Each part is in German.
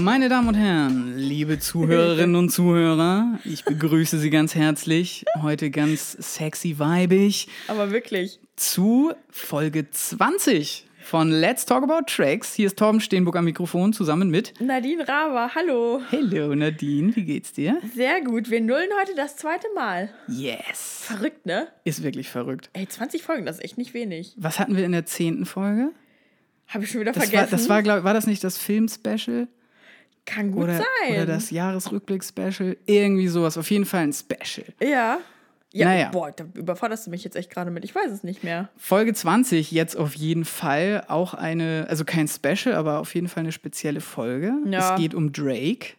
Meine Damen und Herren, liebe Zuhörerinnen und Zuhörer, ich begrüße Sie ganz herzlich, heute ganz sexy weibig, Aber wirklich. zu Folge 20 von Let's Talk About Tracks. Hier ist Torben Steenburg am Mikrofon zusammen mit Nadine Raber, hallo. Hello Nadine, wie geht's dir? Sehr gut. Wir nullen heute das zweite Mal. Yes. Verrückt, ne? Ist wirklich verrückt. Ey, 20 Folgen, das ist echt nicht wenig. Was hatten wir in der zehnten Folge? Habe ich schon wieder Das war, vergessen. das war, glaub, war das nicht das Film-Special? Kann gut Oder, sein. oder das Jahresrückblick-Special? Irgendwie sowas. Auf jeden Fall ein Special. Ja. Ja, Naja. boah, da überforderst du mich jetzt echt gerade mit. Ich weiß es nicht mehr. Folge 20 jetzt auf jeden Fall auch eine, also kein Special, aber auf jeden Fall eine spezielle Folge. Ja. Es geht um Drake.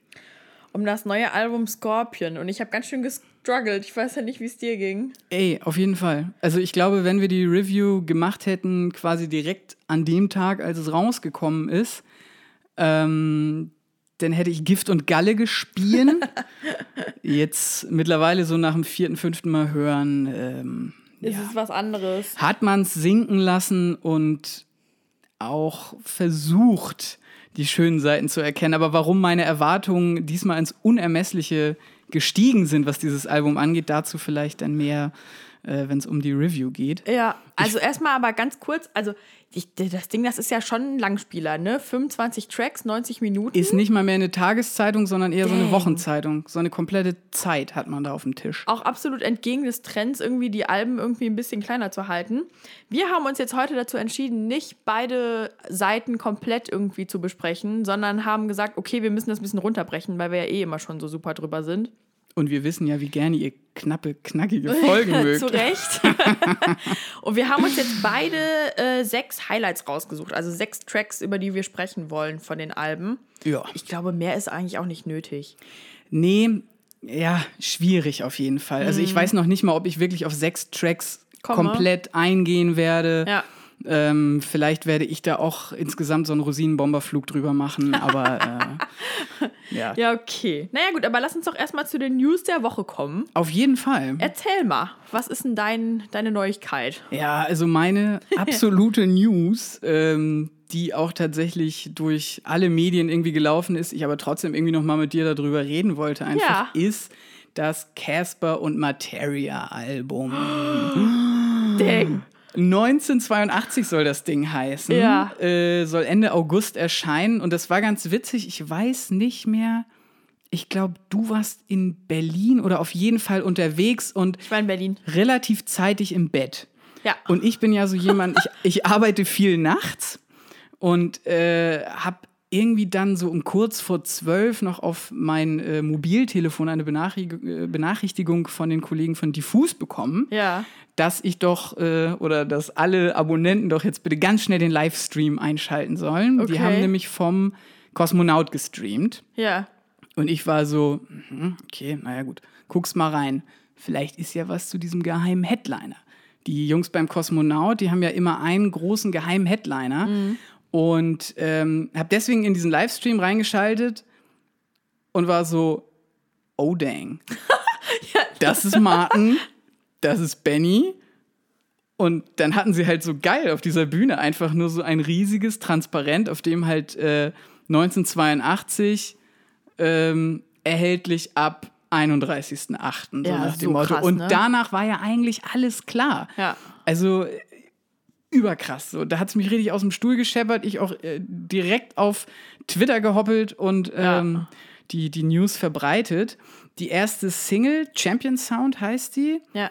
Um das neue Album Scorpion. Und ich habe ganz schön gestruggelt. Ich weiß ja nicht, wie es dir ging. Ey, auf jeden Fall. Also ich glaube, wenn wir die Review gemacht hätten, quasi direkt an dem Tag, als es rausgekommen ist, ähm, dann hätte ich Gift und Galle gespielt. Jetzt mittlerweile so nach dem vierten, fünften Mal hören, ähm, Es ist was anderes. hat man es sinken lassen und auch versucht, die schönen Seiten zu erkennen. Aber warum meine Erwartungen diesmal ins Unermessliche gestiegen sind, was dieses Album angeht, dazu vielleicht dann mehr, äh, wenn es um die Review geht. Ja, also erstmal aber ganz kurz, also ich, das Ding, das ist ja schon ein Langspieler, ne? 25 Tracks, 90 Minuten. Ist nicht mal mehr eine Tageszeitung, sondern eher so eine Dang. Wochenzeitung. So eine komplette Zeit hat man da auf dem Tisch. auch absolut entgegen des Trends, irgendwie die Alben irgendwie ein bisschen kleiner zu halten. Wir haben uns jetzt heute dazu entschieden, nicht beide Seiten komplett irgendwie zu besprechen, sondern haben gesagt, okay, wir müssen das ein bisschen runterbrechen, weil wir ja eh immer schon so super drüber sind. Und wir wissen ja, wie gerne ihr knappe, knackige Folgen mögt. zu Recht. Und wir haben uns jetzt beide äh, sechs Highlights rausgesucht, also sechs Tracks, über die wir sprechen wollen von den Alben. Ja. Ich glaube, mehr ist eigentlich auch nicht nötig. Nee, ja, schwierig auf jeden Fall. Also ich weiß noch nicht mal, ob ich wirklich auf sechs Tracks Komme. komplett eingehen werde. Ja. Ähm, vielleicht werde ich da auch insgesamt so einen Rosinenbomberflug drüber machen, aber äh, ja. Ja, okay. Naja, gut, aber lass uns doch erstmal zu den News der Woche kommen. Auf jeden Fall. Erzähl mal, was ist denn dein, deine Neuigkeit? Ja, also meine absolute News, ähm, die auch tatsächlich durch alle Medien irgendwie gelaufen ist, ich aber trotzdem irgendwie noch mal mit dir darüber reden wollte, einfach Ja. ist das Casper und Materia Album. Dang. 1982 soll das Ding heißen. Ja. Äh, soll Ende August erscheinen. Und das war ganz witzig. Ich weiß nicht mehr. Ich glaube, du warst in Berlin oder auf jeden Fall unterwegs und Ich war in Berlin. relativ zeitig im Bett. Ja. Und ich bin ja so jemand, ich, ich arbeite viel nachts und äh, habe irgendwie dann so um kurz vor zwölf noch auf mein äh, Mobiltelefon eine Benachrichtigung, äh, Benachrichtigung von den Kollegen von Diffus bekommen, Ja. Dass ich doch äh, oder dass alle Abonnenten doch jetzt bitte ganz schnell den Livestream einschalten sollen. Okay. Die haben nämlich vom Kosmonaut gestreamt. Ja. Und ich war so, mhm, okay, naja gut, guck's mal rein. Vielleicht ist ja was zu diesem geheimen Headliner. Die Jungs beim Kosmonaut, die haben ja immer einen großen geheimen Headliner. Und ähm, habe deswegen in diesen Livestream reingeschaltet und war so, oh dang. Das ist Martin, das ist Benny. Und dann hatten sie halt so geil auf dieser Bühne einfach nur so ein riesiges Transparent, auf dem halt äh, 1982 ähm, erhältlich ab 31.08. So Ja, nach dem so Motto. krass, Und ne? danach war ja eigentlich alles klar. Ja. Also äh, überkrass. So. Da hat es mich richtig aus dem Stuhl gescheppert. Ich auch äh, direkt auf Twitter gehoppelt und ähm, die, die News verbreitet. Die erste Single, Champion Sound heißt die. Ja.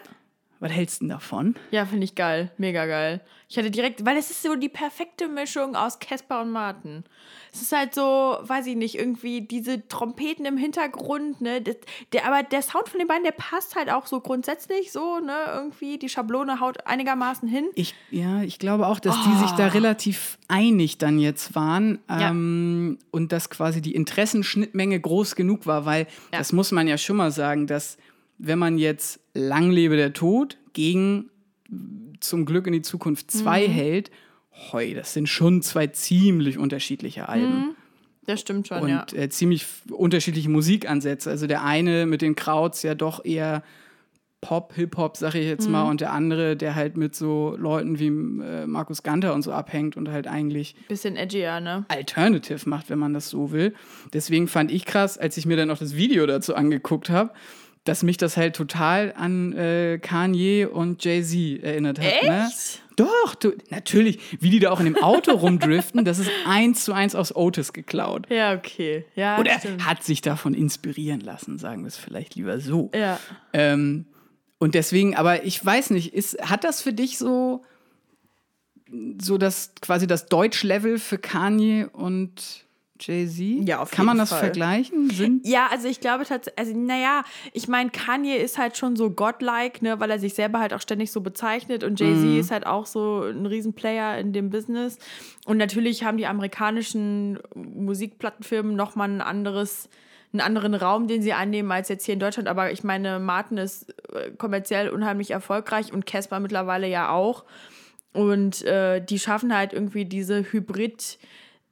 Was hältst du denn davon? Ja, finde ich geil. Mega geil. Ich hatte direkt, weil es ist so die perfekte Mischung aus Casper und Martin. Es ist halt so, weiß ich nicht, irgendwie diese Trompeten im Hintergrund, ne? Das, der, aber der Sound von den beiden, der passt halt auch so grundsätzlich so, ne? Irgendwie die Schablone haut einigermaßen hin. Ich, ja, ich glaube auch, dass die sich da relativ einig dann jetzt waren Ja. ähm, und dass quasi die Interessenschnittmenge groß genug war, weil Ja. das muss man ja schon mal sagen, dass wenn man jetzt Lang lebe der Tod gegen zum Glück in die Zukunft 2 Mhm. hält, hoi, das sind schon zwei ziemlich unterschiedliche Alben. Das stimmt schon, Mhm. ja. und äh, ziemlich unterschiedliche Musikansätze. Also der eine mit den Krauts ja doch eher Pop, Hip-Hop, sag ich jetzt mal, und der andere, der halt mit so Leuten wie äh, Markus Ganter und so abhängt und halt eigentlich Bisschen edgier, ne? Alternative macht, wenn man das so will. Deswegen fand ich krass, als ich mir dann auch das Video dazu angeguckt habe, dass mich das halt total an äh, Kanye und Jay-Z erinnert hat. Ne? Echt? Doch, du, natürlich, wie die da auch in dem Auto rumdriften, das ist eins zu eins aus Otis geklaut. Ja, okay. Ja, Oder stimmt. hat sich davon inspirieren lassen, sagen wir es vielleicht lieber so. Ja. Ähm, und deswegen, aber ich weiß nicht, ist, hat das für dich so, so das quasi das Deutsch-Level für Kanye und Jay-Z? Ja, auf Kann man jeden das Fall. vergleichen? Sind, Ja, also ich glaube tatsächlich, also naja, ich meine, Kanye ist halt schon so godlike, ne, weil er sich selber halt auch ständig so bezeichnet und Jay-Z Mhm. ist halt auch so ein Riesenplayer in dem Business. Und natürlich haben die amerikanischen Musikplattenfirmen nochmal ein anderes, einen anderen Raum, den sie annehmen als jetzt hier in Deutschland. Aber ich meine, Martin ist äh, kommerziell unheimlich erfolgreich und Casper mittlerweile ja auch. Und äh, die schaffen halt irgendwie diese Hybrid-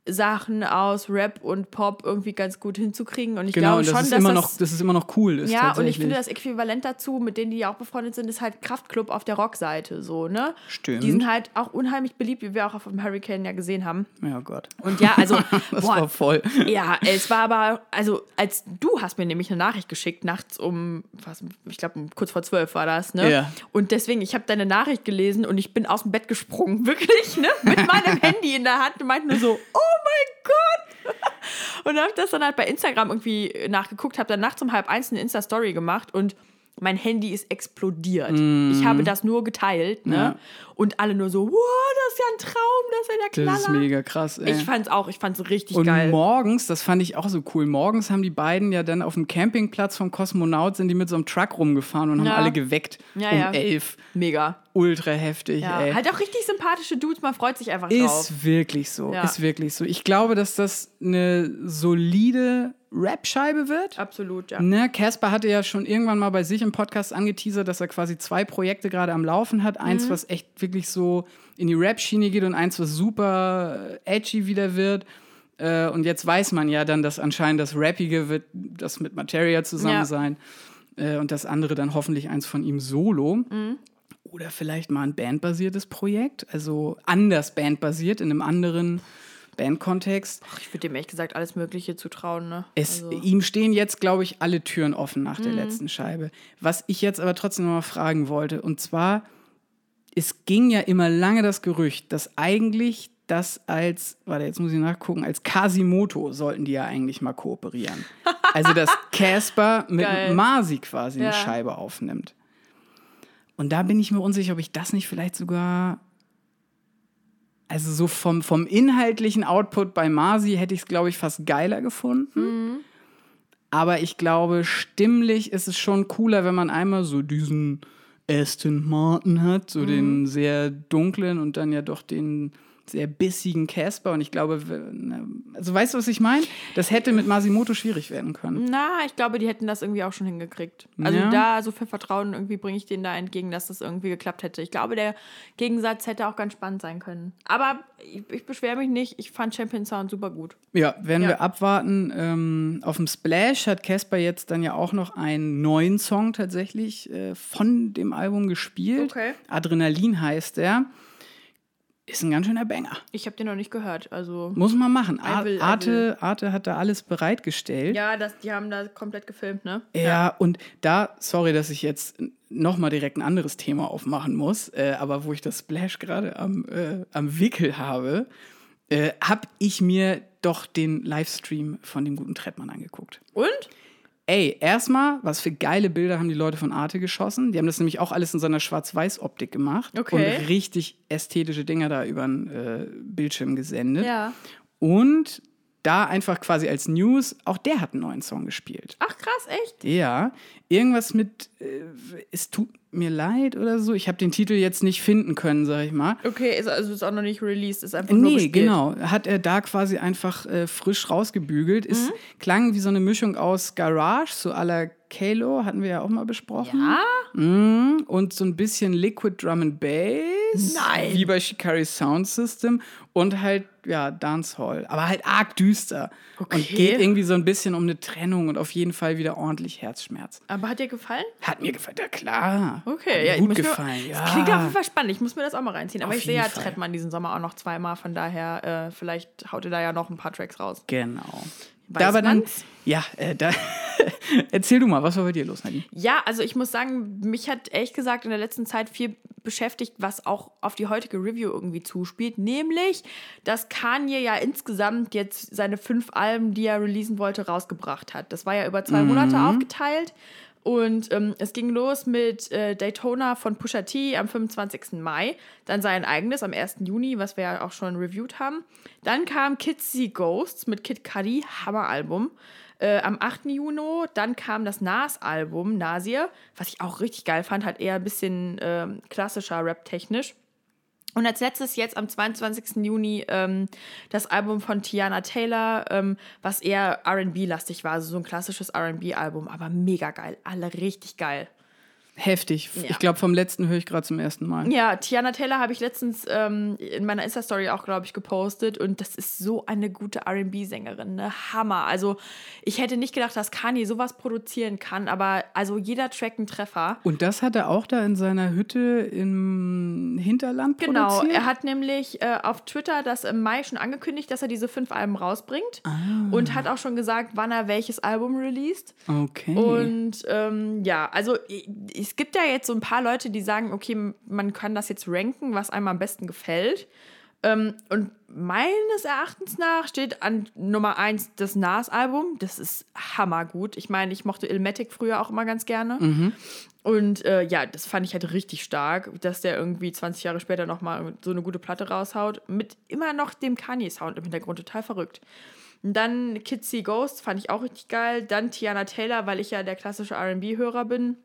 Sachen aus Rap und Pop irgendwie ganz gut hinzukriegen. Und ich genau, glaube und das schon, ist dass immer das noch, das ist immer noch cool. Ist ja, und ich finde das Äquivalent dazu, mit denen die ja auch befreundet sind, ist halt Kraftklub auf der Rockseite, so, ne? Stimmt. Die sind halt auch unheimlich beliebt, wie wir auch auf dem Hurricane ja gesehen haben. Ja, Gott. Und ja, also, Das war boah, voll. ja, es war aber, also, als du hast mir nämlich eine Nachricht geschickt, nachts um, was, ich glaube, um kurz vor zwölf war das, ne? Ja. Und deswegen, ich habe deine Nachricht gelesen und ich bin aus dem Bett gesprungen, wirklich, ne? Mit meinem Handy in der Hand und meinte nur so, oh mein Gott! Und habe das dann halt bei Instagram irgendwie nachgeguckt, habe dann nachts um halb eins eine Insta-Story gemacht und mein Handy ist explodiert. Ich habe das nur geteilt, ne? Mm. Ja. Und alle nur so, wow, das ist ja ein Traum, das ist ja der Knaller. Das ist mega krass. Ey. Ich fand's auch, ich fand's richtig Und geil. morgens, das fand ich auch so cool, morgens haben die beiden ja dann auf dem Campingplatz vom Kosmonaut, sind die mit so einem Truck rumgefahren und Ja. haben alle geweckt Ja, um ja. elf. Mega. Ultra heftig, Ja. ey. Halt auch richtig sympathische Dudes, man freut sich einfach drauf. Ist wirklich so, ist wirklich so. Ich glaube, dass das eine solide Rap-Scheibe wird. Absolut, ja. Ne, Casper hatte ja schon irgendwann mal bei sich im Podcast angeteasert, dass er quasi zwei Projekte gerade am Laufen hat. Eins, Mhm. was echt wirklich so in die Rap-Schiene geht und eins, was super äh, edgy wieder wird. Äh, und jetzt weiß man ja dann, dass anscheinend das Rappige wird das mit Materia zusammen Ja. sein. Äh, und das andere dann hoffentlich eins von ihm solo. Mhm. Oder vielleicht mal ein bandbasiertes Projekt, also anders bandbasiert, in einem anderen Bandkontext. Ich würde dem ehrlich gesagt alles Mögliche zutrauen, ne? Es, Also- Ihm stehen jetzt, glaube ich, alle Türen offen nach Mhm. der letzten Scheibe. Was ich jetzt aber trotzdem noch mal fragen wollte, und zwar, es ging ja immer lange das Gerücht, dass eigentlich das als, warte, jetzt muss ich nachgucken, als Kasimoto sollten die ja eigentlich mal kooperieren. Also, dass Casper mit Geil. Masi quasi Ja. eine Scheibe aufnimmt. Und da bin ich mir unsicher, ob ich das nicht vielleicht sogar also so vom, vom inhaltlichen Output bei Masi hätte ich es, glaube ich, fast geiler gefunden. Aber ich glaube, stimmlich ist es schon cooler, wenn man einmal so diesen Aston Martin hat, so den sehr dunklen und dann ja doch den sehr bissigen Casper. Und ich glaube, wenn- also weißt du, was ich meine? Das hätte mit Masimoto schwierig werden können. Na, ich glaube, die hätten das irgendwie auch schon hingekriegt. Also Ja. da, so viel Vertrauen irgendwie bringe ich denen da entgegen, dass das irgendwie geklappt hätte. Ich glaube, der Gegensatz hätte auch ganz spannend sein können. Aber ich, ich beschwere mich nicht. Ich fand Champion Sound super gut. Ja, werden Ja. wir abwarten. Ähm, auf dem Splash hat Casper jetzt dann ja auch noch einen neuen Song tatsächlich äh, von dem Album gespielt. Okay. Adrenalin heißt der. Ist ein ganz schöner Banger. Ich habe den noch nicht gehört. Also Muss man machen. I will, I Arte, Arte hat da alles bereitgestellt. ja, das, die haben da komplett gefilmt, ne? Ja, und da, sorry, dass ich jetzt nochmal direkt ein anderes Thema aufmachen muss, äh, aber wo ich das Splash gerade am, äh, am Wickel habe, äh, habe ich mir doch den Livestream von dem guten Trettmann angeguckt. Und? Ey, erstmal, was für geile Bilder haben die Leute von Arte geschossen. Die haben das nämlich auch alles in so einer Schwarz-Weiß-Optik gemacht Okay. und richtig ästhetische Dinger da über den äh, Bildschirm gesendet. Ja. Und da einfach quasi als News, auch der hat einen neuen Song gespielt. Ach krass, echt? Ja, irgendwas mit äh, Es tut mir leid oder so. Ich habe den Titel jetzt nicht finden können, sag ich mal. Okay, ist, also ist auch noch nicht released, ist einfach nur Nee, gespielt. genau. Hat er da quasi einfach äh, frisch rausgebügelt. Ist, Mhm. Klang wie so eine Mischung aus Garage, so aller Kalo, hatten wir ja auch mal besprochen. Ja? Mm, Und so ein bisschen Liquid Drum and Bass. Nein. Wie bei Shikari Sound System. Und halt, ja, Dancehall. Aber halt arg düster. Und Okay. geht irgendwie so ein bisschen um eine Trennung und auf jeden Fall wieder ordentlich Herzschmerz. Aber hat dir gefallen? Hat mir gefallen, ja klar. Okay, ja, ich gut muss mir- gefallen. ja. Das klingt auf jeden Fall spannend. Ich muss mir das auch mal reinziehen. Aber Auf ich sehe ja. Trettmann diesen Sommer auch noch zweimal. Von daher, äh, vielleicht haut ihr da ja noch ein paar Tracks raus. Genau. Weiß da aber dann, man's? ja, äh, da, erzähl du mal, was war bei dir los, Nadine? Ja, also ich muss sagen, mich hat ehrlich gesagt in der letzten Zeit viel beschäftigt, was auch auf die heutige Review irgendwie zuspielt. Nämlich, dass Kanye ja insgesamt jetzt seine fünf Alben, die er releasen wollte, rausgebracht hat. Das war ja über zwei Monate aufgeteilt. Und ähm, es ging los mit äh, Daytona von Pusha T am 25. Mai, dann sein eigenes am 1. Juni, was wir ja auch schon reviewed haben. Dann kam Kids See Ghosts mit Kid Cudi, Hammeralbum. Äh, am 8. Juni, dann kam das Nas-Album Nasir, was ich auch richtig geil fand, hat eher ein bisschen ähm, klassischer Rap-technisch. Und als letztes jetzt am 22. Juni ähm, das Album von Tiana Taylor, ähm, was eher RB-lastig war, also so ein klassisches RB-Album, aber mega geil. Alle richtig geil. Heftig. Ja. Ich glaube, vom letzten höre ich gerade zum ersten Mal. Ja, Tiana Taylor habe ich letztens ähm, in meiner Insta-Story auch, glaube ich, gepostet und das ist so eine gute RB-Sängerin, ne? Hammer. Also, ich hätte nicht gedacht, dass Kanye sowas produzieren kann, aber also jeder Track ein Treffer. Und das hat er auch da in seiner Hütte im Hinterland Genau, produziert? er hat nämlich äh, auf Twitter das im Mai schon angekündigt, dass er diese fünf Alben rausbringt Ah. und hat auch schon gesagt, wann er welches Album released. Okay. Und ähm, ja, also i- es gibt ja jetzt so ein paar Leute, die sagen, okay, man kann das jetzt ranken, was einem am besten gefällt. Ähm, und meines Erachtens nach steht an Nummer 1 das Nas-Album. Das ist hammergut. Ich meine, ich mochte Ilmatic früher auch immer ganz gerne. Und äh, ja, das fand ich halt richtig stark, dass der irgendwie 20 Jahre später nochmal so eine gute Platte raushaut. Mit immer noch dem Kanye-Sound im Hintergrund. Total verrückt. Und dann Kids See Ghost fand ich auch richtig geil. Dann Tiana Taylor, weil ich ja der klassische RB-Hörer bin.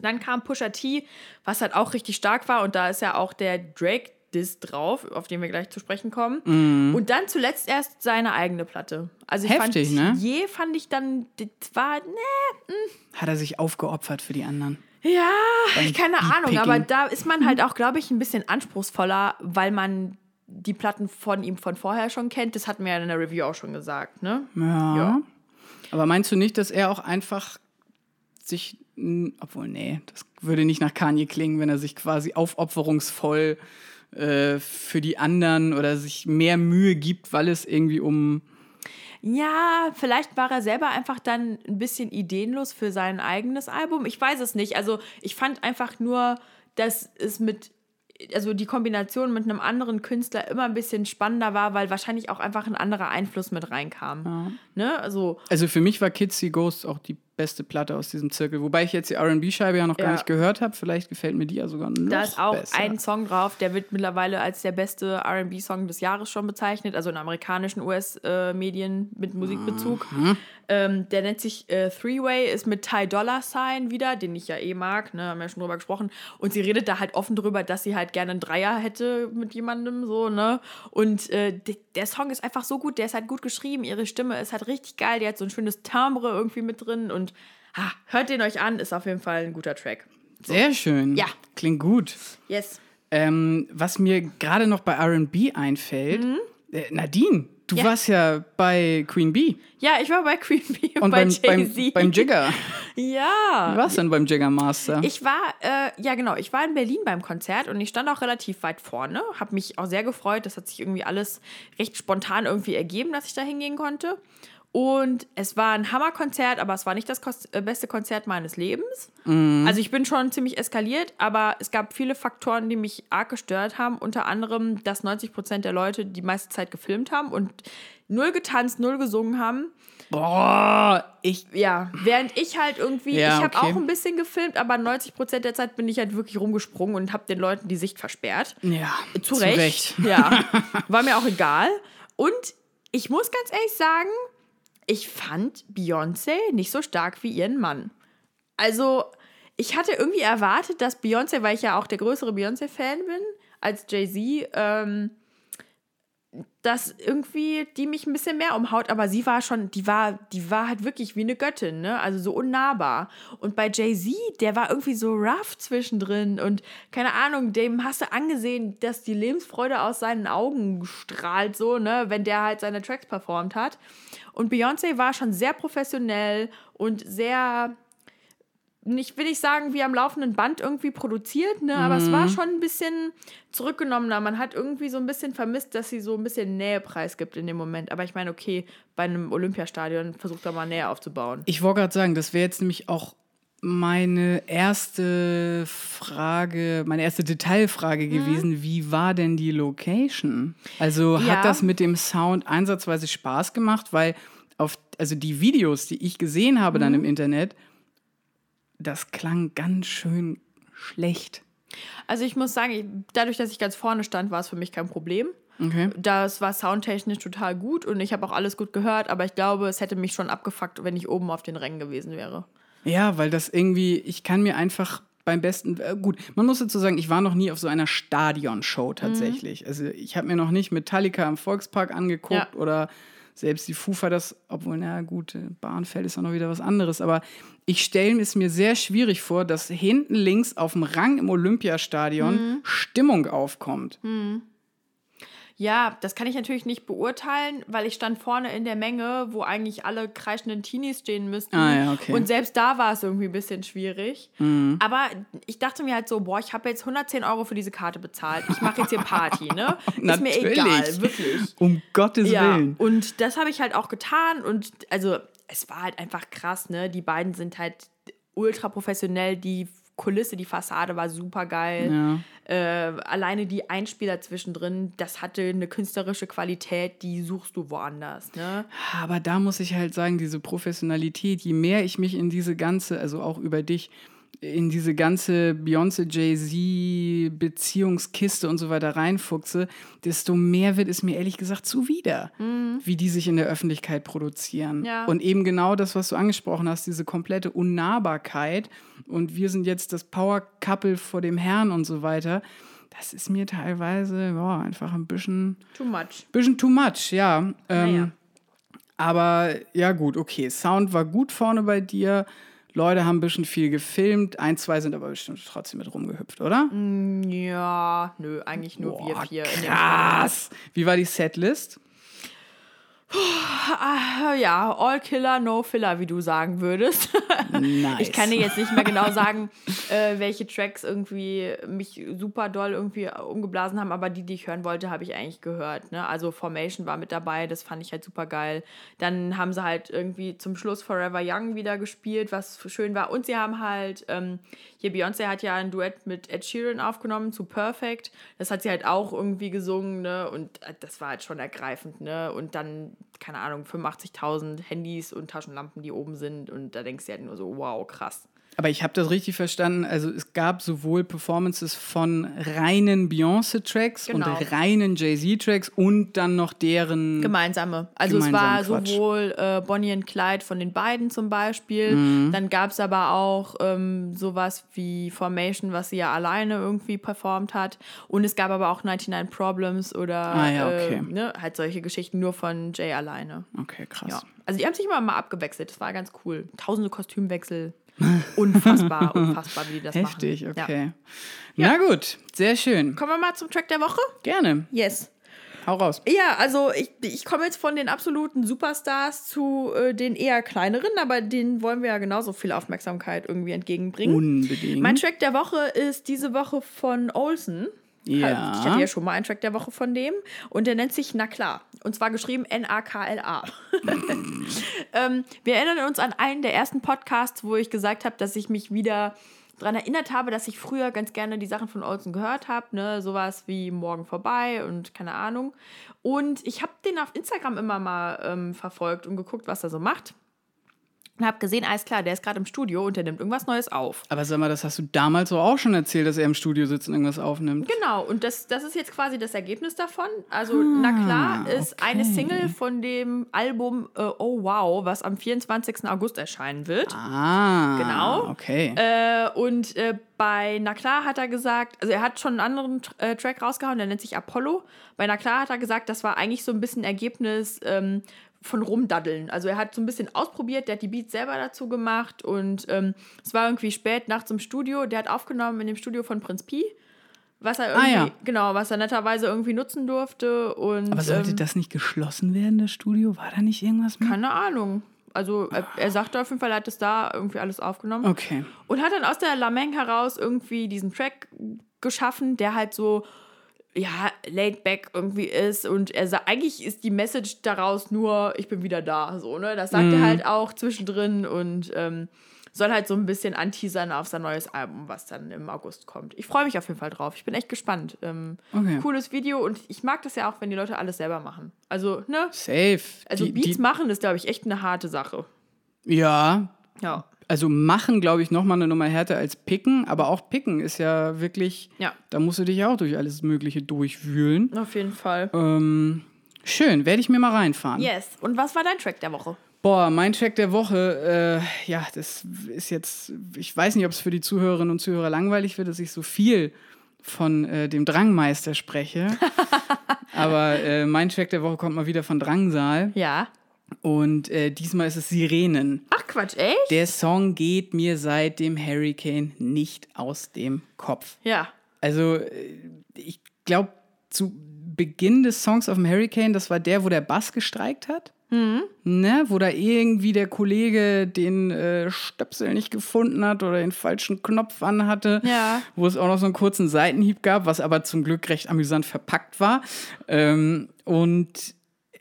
Dann kam Pusha T, was halt auch richtig stark war. Und da ist ja auch der Drake-Diss drauf, auf den wir gleich zu sprechen kommen. Und dann zuletzt erst seine eigene Platte. Also ich Heftig, fand, ne? Je fand ich dann, das war, ne, hat er sich aufgeopfert für die anderen. ja, Beim keine Ahnung, aber da ist man halt auch, glaube ich, ein bisschen anspruchsvoller, weil man die Platten von ihm von vorher schon kennt. Das hatten wir ja in der Review auch schon gesagt, ne? Ja. Ja. Aber meinst du nicht, dass er auch einfach sich, obwohl, nee, das würde nicht nach Kanye klingen, wenn er sich quasi aufopferungsvoll äh, für die anderen oder sich mehr Mühe gibt, weil es irgendwie um. Ja, vielleicht war er selber einfach dann ein bisschen ideenlos für sein eigenes Album. Ich weiß es nicht. Also ich fand einfach nur, dass es mit, also die Kombination mit einem anderen Künstler immer ein bisschen spannender war, weil wahrscheinlich auch einfach ein anderer Einfluss mit reinkam. Ne? Also Also für mich war Kids See Ghost auch die beste Platte aus diesem Zirkel. Wobei ich jetzt die RB-Scheibe ja noch gar Ja. nicht gehört habe. Vielleicht gefällt mir die ja sogar noch Da ist auch besser. ein Song drauf, der wird mittlerweile als der beste RB-Song des Jahres schon bezeichnet, also in amerikanischen US-Medien mit Musikbezug. Ähm, der nennt sich äh, Three-Way, ist mit Ty Dollar Sign wieder, den ich ja eh mag, ne, haben wir ja schon drüber gesprochen. Und sie redet da halt offen drüber, dass sie halt gerne einen Dreier hätte mit jemandem, so, ne? Und äh, de- der Song ist einfach so gut, der ist halt gut geschrieben, ihre Stimme ist halt richtig geil, die hat so ein schönes Timbre irgendwie mit drin und ah, hört den euch an, ist auf jeden Fall ein guter Track. Sehr schön. Ja. Klingt gut. Yes. Ähm, was mir gerade noch bei RB einfällt, äh, Nadine, du Mhm. Ja. warst ja bei Queen Bee Ja, ich war bei Queen Bee und, und bei beim, beim, Jay-Z. beim Jigger. Ja. Wie war's denn beim Jigger Master? Ich war, äh, ja genau, ich war in Berlin beim Konzert und ich stand auch relativ weit vorne, habe mich auch sehr gefreut. Das hat sich irgendwie alles recht spontan irgendwie ergeben, dass ich da hingehen konnte. Und es war ein Hammerkonzert, aber es war nicht das äh, beste Konzert meines Lebens. Also ich bin schon ziemlich eskaliert, aber es gab viele Faktoren, die mich arg gestört haben. Unter anderem, dass 90 Prozent der Leute die meiste Zeit gefilmt haben und null getanzt, null gesungen haben. Boah, ich. Ja, während ich halt irgendwie, Ja, ich habe okay. auch ein bisschen gefilmt, aber 90 Prozent der Zeit bin ich halt wirklich rumgesprungen und habe den Leuten die Sicht versperrt. Ja, Zu, Recht. Ja, war mir auch egal. Und ich muss ganz ehrlich sagen, ich fand Beyoncé nicht so stark wie ihren Mann. Also, ich hatte irgendwie erwartet, dass Beyoncé, weil ich ja auch der größere Beyoncé-Fan bin als Jay-Z, ähm, dass irgendwie die mich ein bisschen mehr umhaut, aber sie war schon, die war, die war halt wirklich wie eine Göttin, ne? Also so unnahbar. Und bei Jay-Z, der war irgendwie so rough zwischendrin und keine Ahnung, dem hast du angesehen, dass die Lebensfreude aus seinen Augen strahlt, so, ne, wenn der halt seine Tracks performt hat. Und Beyoncé war schon sehr professionell und sehr nicht, will ich sagen, wie am laufenden Band irgendwie produziert, ne? aber es war Mhm. schon ein bisschen zurückgenommener. Man hat irgendwie so ein bisschen vermisst, dass sie so ein bisschen Nähepreis gibt in dem Moment. Aber ich meine, okay, bei einem Olympiastadion versucht er mal Nähe aufzubauen. Ich wollte gerade sagen, das wäre jetzt nämlich auch meine erste Frage, meine erste Detailfrage Mhm. gewesen. Wie war denn die Location? Also Ja. hat das mit dem Sound einsatzweise Spaß gemacht? Weil auf, also die Videos, die ich gesehen habe Mhm. dann im Internet, das klang ganz schön schlecht. Also ich muss sagen, ich, dadurch, dass ich ganz vorne stand, war es für mich kein Problem. Okay. Das war soundtechnisch total gut und ich habe auch alles gut gehört, aber ich glaube, es hätte mich schon abgefuckt, wenn ich oben auf den Rängen gewesen wäre. Ja, weil das irgendwie, ich kann mir einfach beim besten, äh, gut, man muss dazu sagen, ich war noch nie auf so einer Stadionshow tatsächlich. Also ich habe mir noch nicht Metallica im Volkspark angeguckt Ja. oder selbst die Fufa das, obwohl, na gut, äh, Bahnfeld ist auch noch wieder was anderes, aber ich stelle es mir sehr schwierig vor, dass hinten links auf dem Rang im Olympiastadion Stimmung aufkommt. Ja, das kann ich natürlich nicht beurteilen, weil ich stand vorne in der Menge, wo eigentlich alle kreischenden Teenies stehen müssten. Ah, ja, okay. Mhm. Und selbst da war es irgendwie ein bisschen schwierig. Aber ich dachte mir halt so, boah, ich habe jetzt 110 Euro für diese Karte bezahlt. Ich mache jetzt hier Party, ne? Ist mir egal, wirklich. Um Gottes Ja, Willen. und das habe ich halt auch getan. Und also, es war halt einfach krass, ne? Die beiden sind halt ultra professionell. Die Kulisse, die Fassade war super geil. Ja. Äh, alleine die Einspieler zwischendrin, das hatte eine künstlerische Qualität, die suchst du woanders, ne? Aber da muss ich halt sagen, diese Professionalität, je mehr ich mich in diese ganze, also auch über dich, in diese ganze Beyoncé, Jay-Z Beziehungskiste und so weiter reinfuchse, desto mehr wird es mir ehrlich gesagt zuwider, wie die sich in der Öffentlichkeit produzieren. Ja. Und eben genau das, was du angesprochen hast, diese komplette Unnahbarkeit und wir sind jetzt das Power-Couple vor dem Herrn und so weiter. Das ist mir teilweise ja, einfach ein bisschen Too much. bisschen too much, ja. Ähm, Naja. Aber ja, gut, okay. Sound war gut vorne bei dir. Leute haben ein bisschen viel gefilmt. Ein, zwei sind aber bestimmt trotzdem mit rumgehüpft, oder? Ja, nö, eigentlich nur wir Boah, vier in dem krass. Wie war die Setlist? Ah, ja, All Killer, No Filler, wie du sagen würdest. Nice. Ich kann dir jetzt nicht mehr genau sagen, äh, welche Tracks irgendwie mich super doll irgendwie umgeblasen haben, aber die, die ich hören wollte, habe ich eigentlich gehört. Ne? Also Formation war mit dabei, das fand ich halt super geil. Dann haben sie halt irgendwie zum Schluss Forever Young wieder gespielt, was schön war. Und sie haben halt, ähm, hier Beyoncé hat ja ein Duett mit Ed Sheeran aufgenommen zu Perfect. Das hat sie halt auch irgendwie gesungen, ne? Und äh, das war halt schon ergreifend, ne? Und dann, keine Ahnung, 85.000 Handys und Taschenlampen, die oben sind. Und da denkst du halt nur so, wow, krass. Aber ich habe das richtig verstanden. Also es gab sowohl Performances von reinen Beyoncé-Tracks Genau. und reinen Jay-Z-Tracks und dann noch deren. Gemeinsame. Also es war Quatsch. sowohl äh, Bonnie und Clyde von den beiden zum Beispiel. Mhm. Dann gab es aber auch ähm, sowas wie Formation, was sie ja alleine irgendwie performt hat. Und es gab aber auch 99 Problems oder Ah ja, okay. äh, ne, halt solche Geschichten nur von Jay alleine. Okay, krass. Ja. Also die haben sich immer mal abgewechselt. Das war ganz cool. Tausende Kostümwechsel. Unfassbar, unfassbar, wie die das Heftig, machen. Ja. okay. Na gut, sehr schön. Kommen wir mal zum Track der Woche? Gerne. Yes. Hau raus. Ja, also ich, ich komme jetzt von den absoluten Superstars zu äh, den eher kleineren, aber denen wollen wir ja genauso viel Aufmerksamkeit irgendwie entgegenbringen. Unbedingt. Mein Track der Woche ist diese Woche von Olsen. Ja. Ich hatte ja schon mal einen Track der Woche von dem und der nennt sich Na klar. Und zwar geschrieben N-A-K-L-A. ähm, wir erinnern uns an einen der ersten Podcasts, wo ich gesagt habe, dass ich mich wieder daran erinnert habe, dass ich früher ganz gerne die Sachen von Olsen gehört habe. Ne? Sowas wie Morgen vorbei und keine Ahnung. Und ich habe den auf Instagram immer mal ähm, verfolgt und geguckt, was er so macht. Und habe gesehen, alles klar, der ist gerade im Studio und der nimmt irgendwas Neues auf. Aber sag mal, das hast du damals so auch schon erzählt, dass er im Studio sitzt und irgendwas aufnimmt. Genau, und das, das ist jetzt quasi das Ergebnis davon. Also, na klar, ist okay. eine Single von dem Album äh, Oh Wow, was am 24. August erscheinen wird. Ah, Genau. Okay. Äh, und äh, bei Na klar hat er gesagt, also er hat schon einen anderen äh, Track rausgehauen, der nennt sich Apollo. Bei Na klar hat er gesagt, das war eigentlich so ein bisschen Ergebnis ähm, von Rumdaddeln. Also er hat so ein bisschen ausprobiert, der hat die Beats selber dazu gemacht und ähm, es war irgendwie spät nachts im Studio. Der hat aufgenommen in dem Studio von Prinz Pi. Was er irgendwie, Ah, ja. genau, was er netterweise irgendwie nutzen durfte. Und, Aber sollte ähm, das nicht geschlossen werden, das Studio? War da nicht irgendwas mit? keine Ahnung. Also er, er sagte auf jeden Fall, er hat das da irgendwie alles aufgenommen. Okay. Und hat dann aus der Lameng heraus irgendwie diesen Track geschaffen, der halt so, ja, laid back irgendwie ist. Und er sagt, eigentlich ist die Message daraus nur, ich bin wieder da. So, ne? Das sagt er halt auch zwischendrin und ähm, soll halt so ein bisschen anteasern auf sein neues Album, was dann im August kommt. Ich freue mich auf jeden Fall drauf. Ich bin echt gespannt. Ähm, Okay. Cooles Video und ich mag das ja auch, wenn die Leute alles selber machen. Also, ne? Safe. Also die, Beats die, machen ist, glaube ich, echt eine harte Sache. Ja, Ja. Also machen, glaube ich, nochmal eine Nummer härter als picken. Aber auch picken ist ja wirklich, Ja. da musst du dich auch durch alles Mögliche durchwühlen. Auf jeden Fall. Ähm, schön, werde ich mir mal reinfahren. Yes. Und was war dein Track der Woche? Boah, mein Track der Woche, äh, ja, das ist jetzt, ich weiß nicht, ob es für die Zuhörerinnen und Zuhörer langweilig wird, dass ich so viel von äh, dem Drangmeister spreche. Aber äh, mein Track der Woche kommt mal wieder von Drangsal. Ja. Und äh, diesmal ist es Sirenen. Ach Quatsch, echt? Der Song geht mir seit dem Hurricane nicht aus dem Kopf. Ja. Also, äh, ich glaube, zu Beginn des Songs auf dem Hurricane, das war der, wo der Bass gestreikt hat. Ne, wo da irgendwie der Kollege den äh, Stöpsel nicht gefunden hat oder den falschen Knopf anhatte. Ja. Wo es auch noch so einen kurzen Seitenhieb gab, was aber zum Glück recht amüsant verpackt war. Ähm, und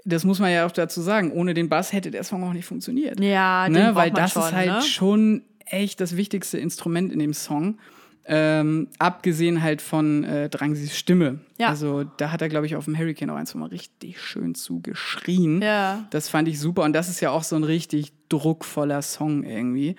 das muss man ja auch dazu sagen, ohne den Bass hätte der Song auch nicht funktioniert. Ja, den ne? Weil das schon, ist halt ne? schon echt das wichtigste Instrument in dem Song. Ähm, abgesehen halt von äh, Drangsis Stimme. Ja. Also da hat er, glaube ich, auf dem Hurricane auch ein, zwei Mal richtig schön zu geschrien. Ja. Das fand ich super. Und das ist ja auch so ein richtig druckvoller Song irgendwie.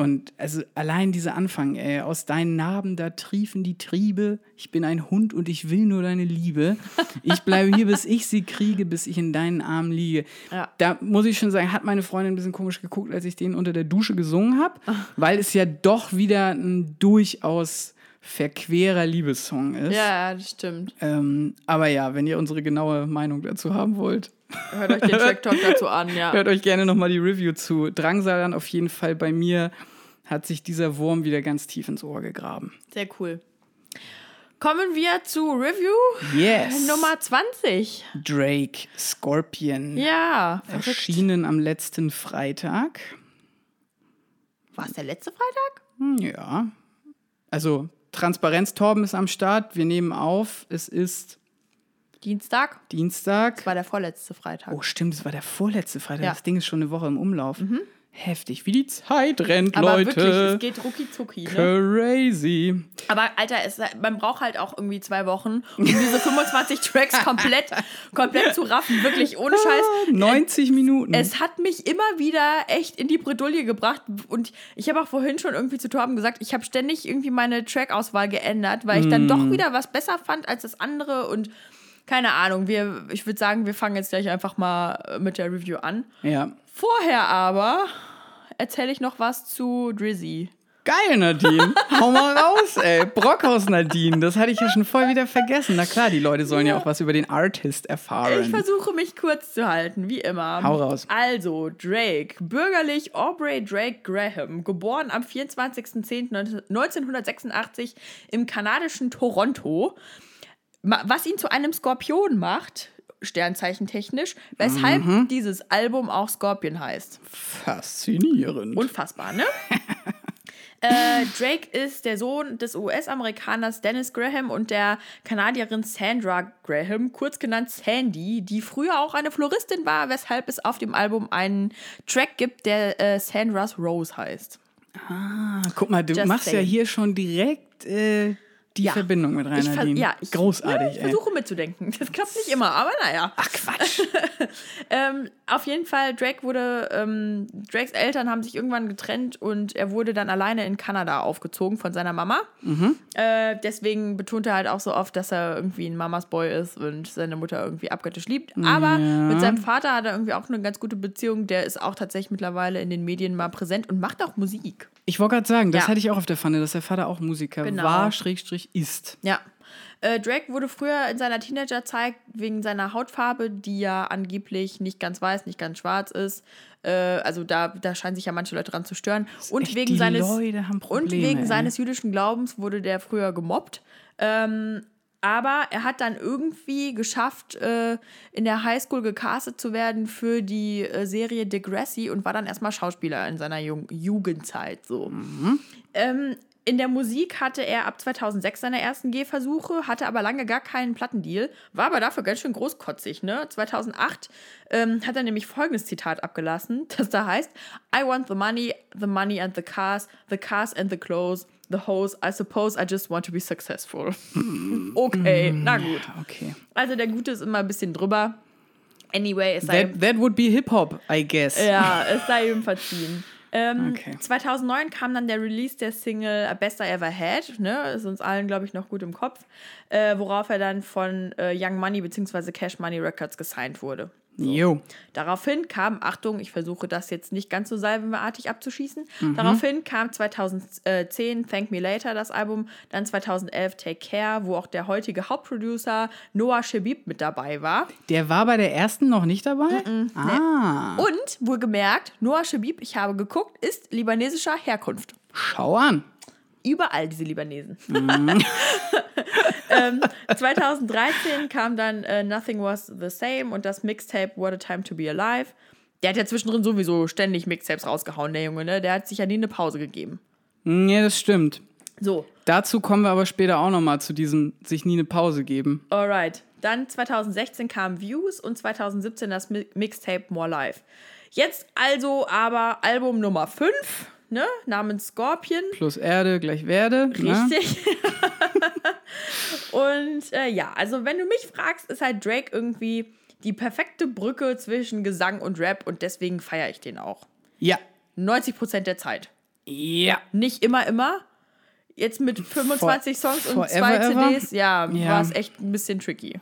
Und also allein dieser Anfang, ey, aus deinen Narben, da triefen die Triebe. Ich bin ein Hund und ich will nur deine Liebe. Ich bleibe hier, bis ich sie kriege, bis ich in deinen Armen liege. Ja. Da muss ich schon sagen, hat meine Freundin ein bisschen komisch geguckt, als ich den unter der Dusche gesungen habe, weil es ja doch wieder ein durchaus verquerer Liebessong ist. Ja, das stimmt. Ähm, aber ja, wenn ihr unsere genaue Meinung dazu haben wollt, Hört euch den Talk dazu an, ja. Hört euch gerne nochmal die Review zu. Drangsal dann auf jeden Fall bei mir hat sich dieser Wurm wieder ganz tief ins Ohr gegraben. Sehr cool. Kommen wir zu Review Yes. Nummer 20. Drake Scorpion. Ja. Erschienen am letzten Freitag. War es der letzte Freitag? Hm, Ja. Also, Transparenz Torben ist am Start. Wir nehmen auf. Es ist Dienstag? Dienstag. Das war der vorletzte Freitag. Oh, stimmt, es war der vorletzte Freitag. Ja. Das Ding ist schon eine Woche im Umlauf. Heftig. Wie die Zeit rennt, Aber Leute. wirklich, es geht rucki zucki. Ne? Crazy. Aber Alter, es, man braucht halt auch irgendwie zwei Wochen, um diese 25 Tracks komplett, komplett zu raffen. Wirklich, ohne Scheiß. 90 Minuten. Es hat mich immer wieder echt in die Bredouille gebracht. Und ich habe auch vorhin schon irgendwie zu Torben gesagt, ich habe ständig irgendwie meine Track-Auswahl geändert, weil ich dann doch wieder was besser fand als das andere. Und keine Ahnung, wir, ich würde sagen, wir fangen jetzt gleich einfach mal mit der Review an. ja. Vorher aber erzähle ich noch was zu Drizzy. Geil, Nadine. Hau mal raus, ey. Brockhaus Nadine. Das hatte ich ja schon voll wieder vergessen. Na klar, die Leute sollen ja, auch was über den Artist erfahren. Ich versuche mich kurz zu halten, wie immer. Hau raus. Also, Drake, bürgerlich Aubrey Drake Graham, geboren am 24.10.1986 im kanadischen Toronto. Was ihn zu einem Skorpion macht, sternzeichentechnisch, weshalb Mhm. dieses Album auch Scorpion heißt. Faszinierend. Unfassbar, ne? äh, Drake ist der Sohn des US-Amerikaners Dennis Graham und der Kanadierin Sandra Graham, kurz genannt Sandy, die früher auch eine Floristin war, weshalb es auf dem Album einen Track gibt, der äh, Sandra's Rose heißt. ah, guck mal, du Just machst ja saying. hier schon direkt äh, die Ja. Verbindung mit Rainer Dean. ja, ich, Großartig, Ja, ich ey. versuche mitzudenken. Das klappt nicht immer, aber naja. Ach Quatsch. Ähm, auf jeden Fall, Drake wurde, ähm, Drakes Eltern haben sich irgendwann getrennt und er wurde dann alleine in Kanada aufgezogen von seiner Mama. Mhm. Äh, deswegen betont er halt auch so oft, dass er irgendwie ein Mamas Boy ist und seine Mutter irgendwie abgöttisch liebt. Aber mit seinem Vater hat er irgendwie auch eine ganz gute Beziehung. Der ist auch tatsächlich mittlerweile in den Medien mal präsent und macht auch Musik. Ich wollte gerade sagen, das Ja. hatte ich auch auf der Pfanne, dass der Vater auch Musiker Genau. war, Schrägstrich ist. Ja. Äh, Drake wurde früher in seiner Teenagerzeit wegen seiner Hautfarbe, die ja angeblich nicht ganz weiß, nicht ganz schwarz ist, äh, also da, da scheinen sich ja manche Leute dran zu stören. Und wegen, seines, haben und Probleme, wegen ey. seines jüdischen Glaubens wurde der früher gemobbt. Ähm, aber er hat dann irgendwie geschafft, äh, in der Highschool gecastet zu werden für die äh, Serie Degrassi und war dann erstmal Schauspieler in seiner Jung Jugendzeit. So. Ähm, in der Musik hatte er ab 2006 seine ersten Gehversuche, hatte aber lange gar keinen Plattendeal, war aber dafür ganz schön großkotzig. Ne? 2008 ähm, hat er nämlich folgendes Zitat abgelassen, das da heißt: I want the money, the money and the cars, the cars and the clothes, the hose. I suppose I just want to be successful. okay, na gut. Okay. Also der Gute ist immer ein bisschen drüber. Anyway, es sei That, that would be Hip-Hop, I guess. ja, es sei ihm verziehen. Ähm, Okay. 2009 kam dann der Release der Single Best I Ever Had, ne, ist uns allen, glaube ich, noch gut im Kopf, äh, worauf er dann von äh, Young Money bzw. Cash Money Records gesigned wurde. Jo. Daraufhin kam, Achtung, ich versuche das jetzt nicht ganz so salvenartig abzuschießen, Mhm. daraufhin kam 2010 Thank Me Later, das Album, dann 2011 Take Care, wo auch der heutige Hauptproducer Noah Shabib mit dabei war. Der war bei der ersten noch nicht dabei? Ah, Und, wohlgemerkt, Noah Shabib, ich habe geguckt, ist libanesischer Herkunft. schau an. Überall diese Libanesen. ähm, 2013 kam dann äh, Nothing Was the Same und das Mixtape What a Time to Be Alive. Der hat ja zwischendrin sowieso ständig Mixtapes rausgehauen, der Junge, ne? Der hat sich ja nie eine Pause gegeben. Ja, das stimmt. So, Dazu kommen wir aber später auch noch mal zu diesem sich nie eine Pause geben. alright. Dann 2016 kam Views und 2017 das Mi Mixtape More Life. Jetzt also aber Album Nummer 5, ne? Namens Scorpion. Plus Erde gleich Werde. Ne? Richtig. und äh, ja, also wenn du mich fragst, ist halt Drake irgendwie die perfekte Brücke zwischen Gesang und Rap und deswegen feiere ich den auch. Ja. 90 Prozent der Zeit. Ja. Nicht immer, immer. Jetzt mit 25 Songs und zwei ever? CDs, ja, Ja. war es echt ein bisschen tricky.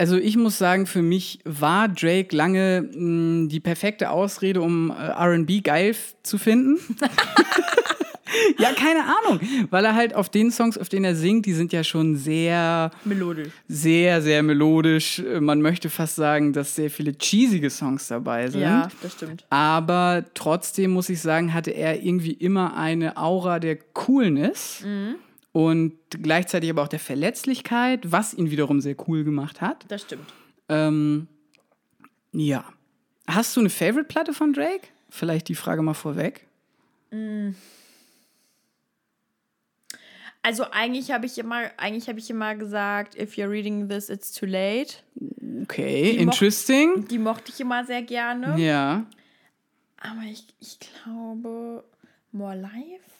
Also ich muss sagen, für mich war Drake lange mh, die perfekte Ausrede, um äh, RB geil zu finden. ja, keine Ahnung. Weil er halt auf den Songs, auf denen er singt, die sind ja schon sehr, Melodisch. sehr, sehr melodisch. Äh, Man möchte fast sagen, dass sehr viele cheesige Songs dabei sind. Ja, das stimmt. Aber trotzdem muss ich sagen, hatte er irgendwie immer eine Aura der Coolness und gleichzeitig aber auch der Verletzlichkeit, was ihn wiederum sehr cool gemacht hat. Das stimmt. Ähm, ja. Hast du eine Favorite-Platte von Drake? Vielleicht die Frage mal vorweg. Also eigentlich habe ich immer, eigentlich habe ich immer gesagt, if you're reading this, it's too late. Okay, Die interesting. Die mochte ich immer sehr gerne. Ja. Aber ich, ich glaube, More Life?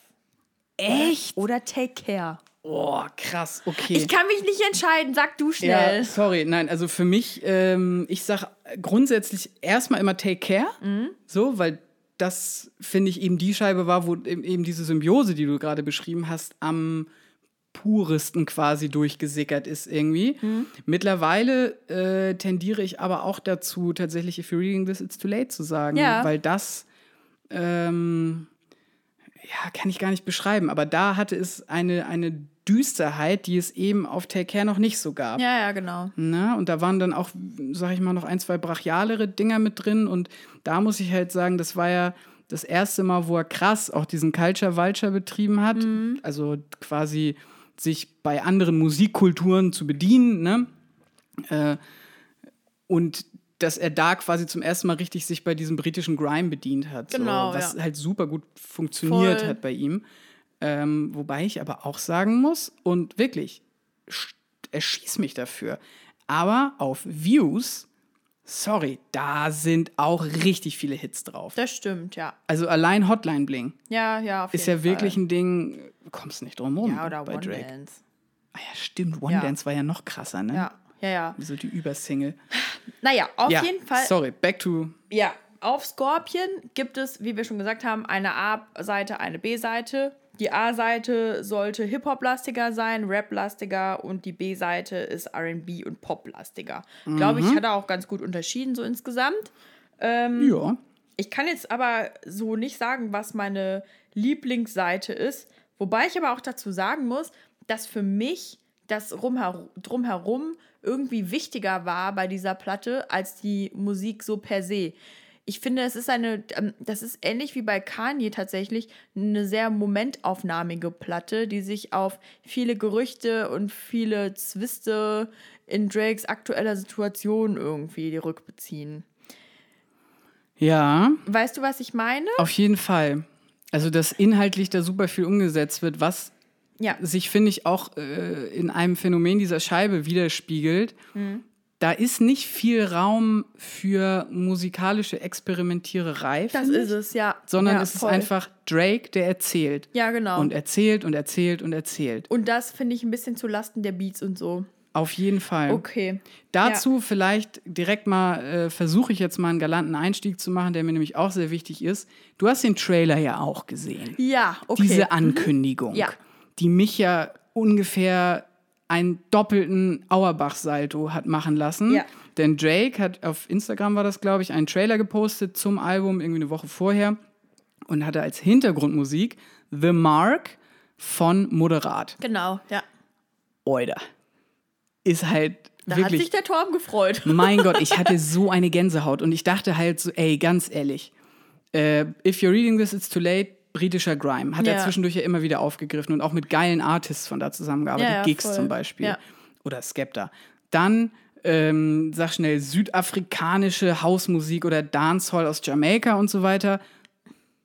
Echt? Oder Take Care. Oh, krass, okay. Ich kann mich nicht entscheiden, sag du ja, schnell. sorry, nein, also für mich, ähm, ich sag grundsätzlich erstmal immer Take Care, Mhm. so, weil das, finde ich, eben die Scheibe war, wo eben eben diese Symbiose, die du gerade beschrieben hast, am puresten quasi durchgesickert ist irgendwie. Mhm. Mittlerweile äh, tendiere ich aber auch dazu, tatsächlich If You're Reading This, It's Too Late zu sagen, Ja. weil das ähm, ja, kann ich gar nicht beschreiben, aber da hatte es eine, eine Düsterheit, die es eben auf Take Care noch nicht so gab. Ja, ja, genau. Ne? Und da waren dann auch, sag ich mal, noch ein, zwei brachialere Dinger mit drin. Und da muss ich halt sagen, das war ja das erste Mal, wo er krass auch diesen Culture Vulture betrieben hat. Also quasi sich bei anderen Musikkulturen zu bedienen. Ne? Äh, und dass er da quasi zum ersten Mal richtig sich bei diesem britischen Grime bedient hat. Genau, so, was ja. halt super gut funktioniert Voll. hat bei ihm. Ähm, wobei ich aber auch sagen muss, und wirklich, sch- erschieß mich dafür. Aber auf Views, sorry, da sind auch richtig viele Hits drauf. Das stimmt, ja. Also allein Hotline Bling Ja, ja, auf ist jeden ja wirklich Fall. ein Ding, kommst nicht drum rum Ja, oder bei One Drake. Dance. Ah ja, stimmt. One Ja. Dance war ja noch krasser, ne? Ja, ja, ja. So die Übersingle. Naja, auf ja, jeden Fall. sorry, back to. Ja, auf Scorpion gibt es, wie wir schon gesagt haben, eine A-Seite, eine B-Seite. Die A-Seite sollte Hip-Hop-lastiger sein, Rap-lastiger und die B-Seite ist RB und Pop-lastiger. Glaube ich, hat er auch ganz gut unterschieden, so insgesamt. Ähm, Ja. Ich kann jetzt aber so nicht sagen, was meine Lieblingsseite ist. Wobei ich aber auch dazu sagen muss, dass für mich das rumher drumherum irgendwie wichtiger war bei dieser Platte als die Musik so per se. Ich finde, es ist eine, ähm, das ist ähnlich wie bei Kanye tatsächlich, eine sehr momentaufnahmige Platte, die sich auf viele Gerüchte und viele Zwiste in Drakes aktueller Situation irgendwie rückbeziehen. Ja, Weißt du, was ich meine? auf jeden Fall. Also, dass inhaltlich da super viel umgesetzt wird, was Ja. sich, finde ich, auch äh, in einem Phänomen dieser Scheibe widerspiegelt. Mhm. Da ist nicht viel Raum für musikalische Experimentiererei, Das ist es, ja. sondern ja, es ist voll. einfach Drake, der erzählt. Ja, genau. Und Und, erzählt und erzählt und erzählt. das finde ich ein bisschen zu Lasten der Beats und so. Auf jeden Fall. Okay. Dazu vielleicht direkt mal, äh, versuche ich jetzt mal einen galanten Einstieg zu machen, der mir nämlich auch sehr wichtig ist. Du hast den Trailer ja auch gesehen. Ja, okay. Diese Ankündigung, Ja. Die mich ja ungefähr einen doppelten Auerbach-Salto hat machen lassen. Ja. Denn Drake hat auf Instagram war das, glaube ich, einen Trailer gepostet zum Album irgendwie eine Woche vorher und hatte als Hintergrundmusik The Mark von Moderat. Genau, ja. Oida. Ist halt Da wirklich hat sich der Torben gefreut. mein Gott, ich hatte so eine Gänsehaut und ich dachte halt so, ey, ganz ehrlich, äh, if you're reading this, it's too late, britischer Grime. Hat er Ja. zwischendurch ja immer wieder aufgegriffen und auch mit geilen Artists von da zusammengearbeitet, Ja, Gigs voll. zum Beispiel. Oder Skepta. Dann, ähm, sag schnell, südafrikanische Hausmusik oder Dancehall aus Jamaika und so weiter.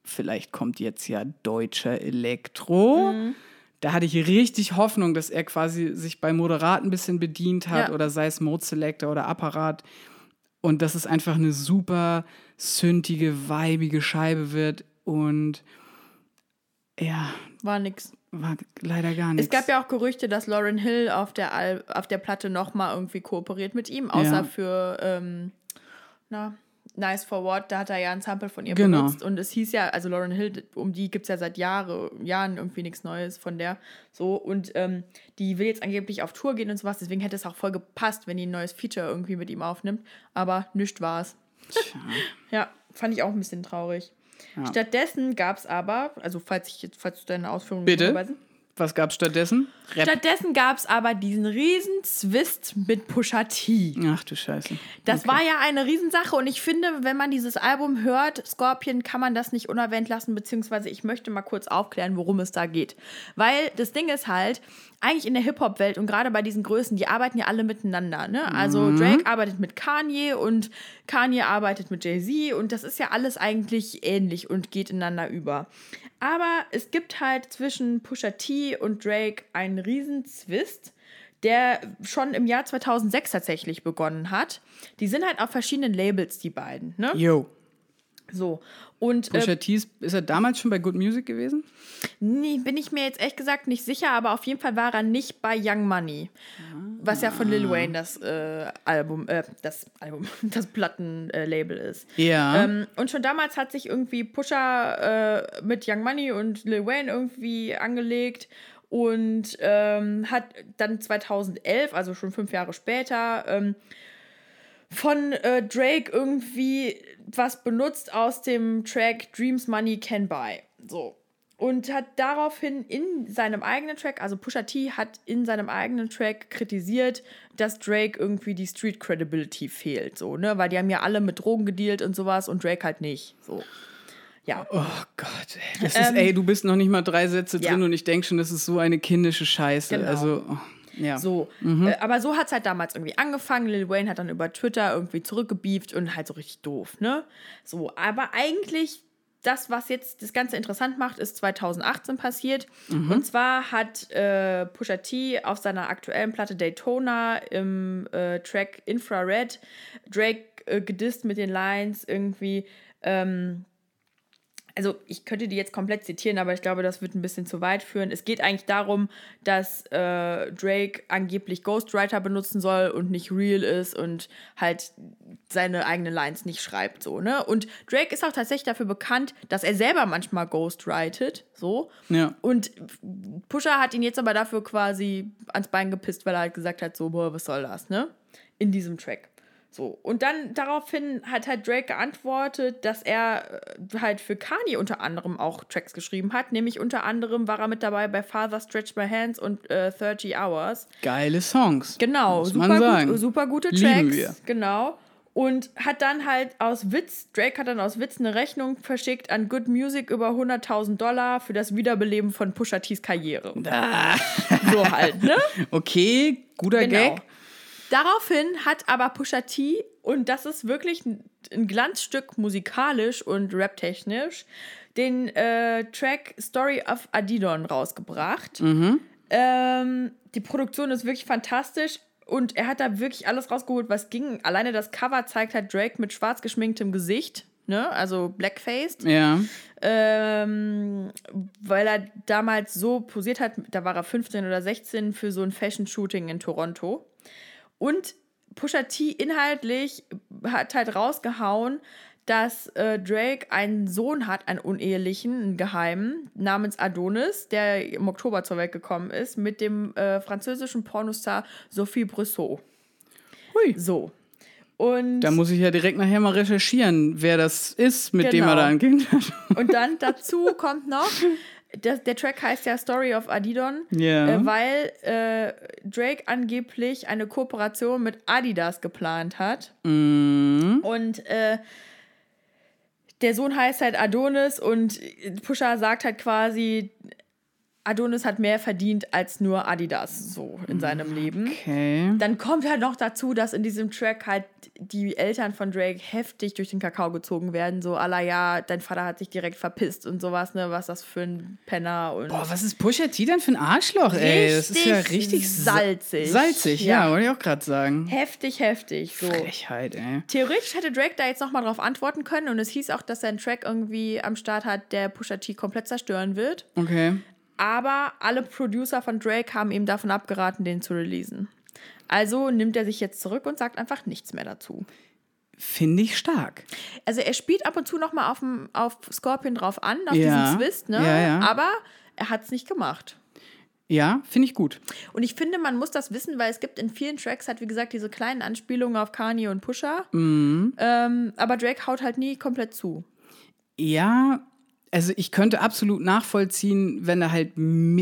Vielleicht kommt jetzt ja deutscher Elektro. Mhm. Da hatte ich richtig Hoffnung, dass er quasi sich bei Moderat ein bisschen bedient hat Ja. oder sei es Mode Selector oder Apparat. Und dass es einfach eine super sündige, weibige Scheibe wird. Und ja, War nix. war leider gar nichts. Es gab ja auch Gerüchte, dass Lauren Hill auf der, Al auf der Platte nochmal irgendwie kooperiert mit ihm, außer Ja. für ähm, na, Nice for What, da hat er ja ein Sample von ihr Genau. benutzt. Und es hieß ja, also Lauren Hill, um die gibt es ja seit Jahre, Jahren irgendwie nichts Neues von der. So, und ähm, die will jetzt angeblich auf Tour gehen und sowas, deswegen hätte es auch voll gepasst, wenn die ein neues Feature irgendwie mit ihm aufnimmt. Aber nichts war's. Tja. Ja, fand ich auch ein bisschen traurig. Ja. Stattdessen gab es aber, also falls ich jetzt, falls du deine Ausführungen Bitte? sind, Was gab stattdessen? Rap. Stattdessen gab es aber diesen riesen Zwist mit Pusha T. Ach du Scheiße. Das war ja eine Riesensache und ich finde, wenn man dieses Album hört, Scorpion, kann man das nicht unerwähnt lassen, beziehungsweise ich möchte mal kurz aufklären, worum es da geht. Weil das Ding ist halt, eigentlich in der Hip-Hop-Welt und gerade bei diesen Größen, die arbeiten ja alle miteinander. Ne? Also Drake arbeitet mit Kanye und Kanye arbeitet mit Jay-Z und das ist ja alles eigentlich ähnlich und geht ineinander über. Aber es gibt halt zwischen Pusha T und Drake einen riesen Zwist der schon im Jahr 2006 tatsächlich begonnen hat. Die sind halt auf verschiedenen Labels, die beiden. Ne? Yo. So. Und Pusha äh, T, ist er damals schon bei Good Music gewesen? nee, bin ich mir jetzt echt gesagt nicht sicher, aber auf jeden Fall war er nicht bei Young Money. Was ja von Lil Wayne das äh, Album, äh, das Album, das Plattenlabel ist. Ja. Ähm, und schon damals hat sich irgendwie Pusha äh, mit Young Money und Lil Wayne irgendwie angelegt und ähm, hat dann 2011, also schon fünf Jahre später, ähm, von äh, Drake irgendwie was benutzt aus dem Track Dreams Money Can Buy. So. Und hat daraufhin in seinem eigenen Track, also Pusha T hat in seinem eigenen Track kritisiert, dass Drake irgendwie die Street Credibility fehlt, so, ne? Weil die haben ja alle mit Drogen gedealt und sowas und Drake halt nicht. So. Ja. Oh Gott, ey. Das ist, ey, du bist noch nicht mal drei Sätze Ähm, ja. drin und ich denke schon, das ist so eine kindische Scheiße. Genau. Also, oh, ja. So, äh, aber so hat es halt damals irgendwie angefangen. Lil Wayne hat dann über Twitter irgendwie zurückgebieft und halt so richtig doof, ne? So, aber eigentlich das, was jetzt das Ganze interessant macht, ist 2018 passiert. Und zwar hat äh, Pusha T auf seiner aktuellen Platte Daytona im äh, Track Infrared Drake äh, gedisst mit den Lines irgendwie, ähm, also ich könnte die jetzt komplett zitieren, aber ich glaube, das wird ein bisschen zu weit führen. Es geht eigentlich darum, dass äh, Drake angeblich Ghostwriter benutzen soll und nicht real ist und halt seine eigenen Lines nicht schreibt, so, ne? Und Drake ist auch tatsächlich dafür bekannt, dass er selber manchmal ghostwritet, so. Ja. Und Pusha hat ihn jetzt aber dafür quasi ans Bein gepisst, weil er halt gesagt hat, so, boah, was soll das, ne? In diesem Track. So, und dann daraufhin hat halt Drake geantwortet, dass er äh, halt für Kanye unter anderem auch Tracks geschrieben hat. Nämlich unter anderem war er mit dabei bei Father Stretch My Hands und äh, 30 Hours. Geile Songs. Genau, Muss super, man sagen. Gut, super gute Lieben Tracks. wir. Genau. Und hat dann halt aus Witz, Drake hat dann aus Witz eine Rechnung verschickt an Good Music über 100.000 Dollar für das Wiederbeleben von Pusha T's Karriere. So halt, ne? Okay, guter Genau. Gag. Daraufhin hat aber Pusha T, und das ist wirklich ein, Glanzstück musikalisch und raptechnisch, den äh, Track Story of Adidon rausgebracht. Ähm, die Produktion ist wirklich fantastisch und er hat da wirklich alles rausgeholt, was ging. Alleine das Cover zeigt halt Drake mit schwarz geschminktem Gesicht, ne? also blackfaced. Ja. Ähm, weil er damals so posiert hat, da war er 15 oder 16 für so ein Fashion-Shooting in Toronto. Und Pusha T inhaltlich hat halt rausgehauen, dass äh, Drake einen Sohn hat, einen unehelichen, einen geheimen, namens Adonis, der im Oktober zur Welt gekommen ist, mit dem äh, französischen Pornostar Sophie Brissot. Hui. So. Und Da muss ich ja direkt nachher mal recherchieren, wer das ist, mit dem Genau. er da ein Kind hat. Und dann dazu kommt noch, der, der Track heißt ja Story of Adidon, Ja. äh, weil äh, Drake angeblich eine Kooperation mit Adidas geplant hat. Mhm. Und äh, der Sohn heißt halt Adonis und Pusha sagt halt quasi, Adonis hat mehr verdient als nur Adidas so in seinem Leben. Okay. Dann kommt halt noch dazu, dass in diesem Track halt die Eltern von Drake heftig durch den Kakao gezogen werden. So, aller ja, dein Vater hat sich direkt verpisst und sowas, ne? Was das für ein Penner und. Boah, was ist Pusha T denn für ein Arschloch, ey? Das ist ja Richtig richtig sa- salzig. Salzig, ja, Ja. wollte ich auch gerade sagen. Heftig, heftig. So. Frechheit, ey. Theoretisch hätte Drake da jetzt nochmal drauf antworten können und es hieß auch, dass er einen Track irgendwie am Start hat, der Pusha T komplett zerstören wird. Okay. Aber alle Producer von Drake haben ihm davon abgeraten, den zu releasen. Also nimmt er sich jetzt zurück und sagt einfach nichts mehr dazu. Finde ich stark. Also er spielt ab und zu nochmal auf, dem- auf Scorpion drauf an, auf Ja. diesen Twist, ne? Ja, ja. Aber er hat es nicht gemacht. Ja, finde ich gut. Und ich finde, man muss das wissen, weil es gibt in vielen Tracks halt, wie gesagt, diese kleinen Anspielungen auf Kanye und Pusha. Mhm. Ähm, aber Drake haut halt nie komplett zu. Ja, also ich könnte absolut nachvollziehen, wenn er halt,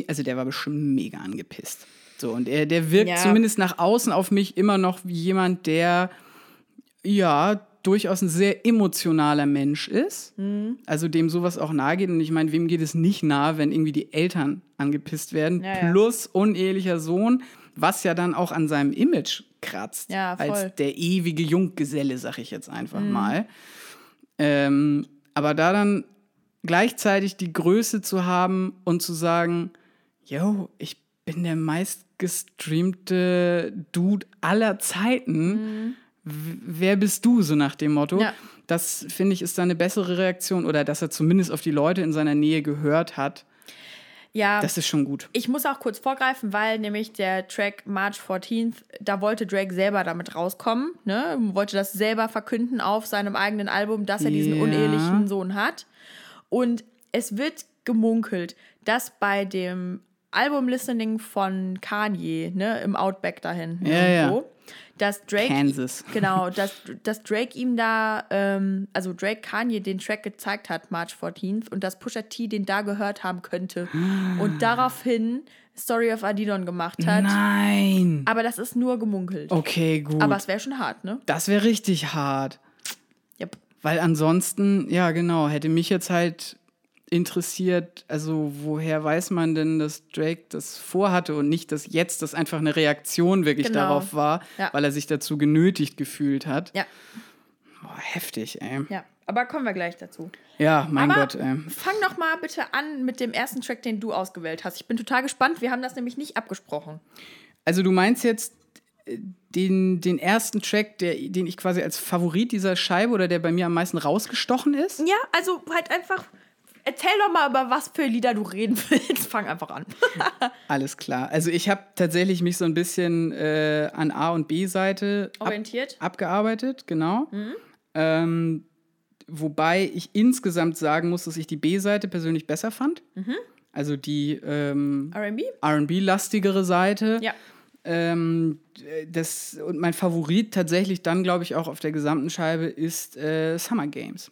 also der war bestimmt mega angepisst. So, und er, der wirkt Ja. zumindest nach außen auf mich immer noch wie jemand, der, ja, durchaus ein sehr emotionaler Mensch ist. Mhm. Also dem sowas auch nahe geht. Und ich meine, wem geht es nicht nahe, wenn irgendwie die Eltern angepisst werden, Ja, ja. plus unehelicher Sohn, was ja dann auch an seinem Image kratzt. Ja, voll. Mhm. als der ewige Junggeselle, sag ich jetzt einfach mal. Ähm, aber da dann gleichzeitig die Größe zu haben und zu sagen, yo, ich bin der meistgestreamte Dude aller Zeiten. W- Wer bist du, so nach dem Motto? Mhm. Ja. Das finde ich ist da eine bessere Reaktion oder dass er zumindest auf die Leute in seiner Nähe gehört hat. Ja, Das ist schon gut. ich muss auch kurz vorgreifen, weil nämlich der Track March 14th, da wollte Drake selber damit rauskommen, ne? Wollte das selber verkünden auf seinem eigenen Album, dass er diesen Ja. unehelichen Sohn hat. Und es wird gemunkelt, dass bei dem Album-Listening von Kanye, ne, im Outback dahin, Ja, ja. dass Drake Kansas. Genau, dass, dass Drake ihm da, ähm, also Drake Kanye den Track gezeigt hat, March 14th, und dass Pusha T den da gehört haben könnte. Und daraufhin Story of Adidon gemacht hat. Nein. Aber das ist nur gemunkelt. Okay, gut. Aber es wäre schon hart, ne? das wäre richtig hart. Weil ansonsten, ja genau, hätte mich jetzt halt interessiert, also woher weiß man denn, dass Drake das vorhatte und nicht, dass jetzt das einfach eine Reaktion wirklich Genau. darauf war, Ja. weil er sich dazu genötigt gefühlt hat. Ja, Boah, heftig, ey. ja. Aber kommen wir gleich dazu. Ja, mein Aber Gott, ey. fang doch mal bitte an mit dem ersten Track, den du ausgewählt hast. Ich bin total gespannt. Wir haben das nämlich nicht abgesprochen. Also du meinst jetzt den, den ersten Track, der, den ich quasi als Favorit dieser Scheibe oder der bei mir am meisten rausgestochen ist? Ja, also halt einfach Erzähl doch mal, über was für Lieder du reden willst. Fang einfach an. Alles klar. Also ich habe tatsächlich mich so ein bisschen äh, an A- und B-Seite Orientiert? Ab, abgearbeitet, genau. Ähm, wobei ich insgesamt sagen muss, dass ich die B-Seite persönlich besser fand. Also die ähm, RB? RB-lastigere Seite. Ja. Ähm, das, und mein Favorit tatsächlich dann, glaube ich, auch auf der gesamten Scheibe ist äh, Summer Games.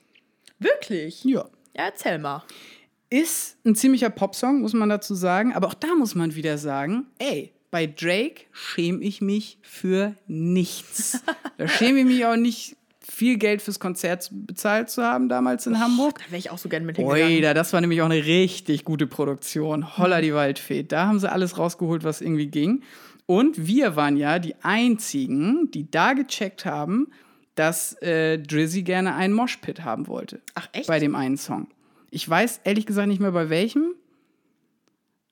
Wirklich? Ja. Ja, erzähl mal. Ist ein ziemlicher Popsong, muss man dazu sagen. Aber auch da muss man wieder sagen, ey, bei Drake schäme ich mich für nichts. da schäme ich mich auch nicht, viel Geld fürs Konzert bezahlt zu haben damals in Hamburg. Da wäre ich auch so gerne mit hingegangen. Oida, das war nämlich auch eine richtig gute Produktion. Holla die Waldfee. Da haben sie alles rausgeholt, was irgendwie ging. Und wir waren ja die einzigen, die da gecheckt haben, dass äh, Drizzy gerne einen Moshpit haben wollte. Ach, echt? Bei dem einen Song. Ich weiß ehrlich gesagt nicht mehr bei welchem.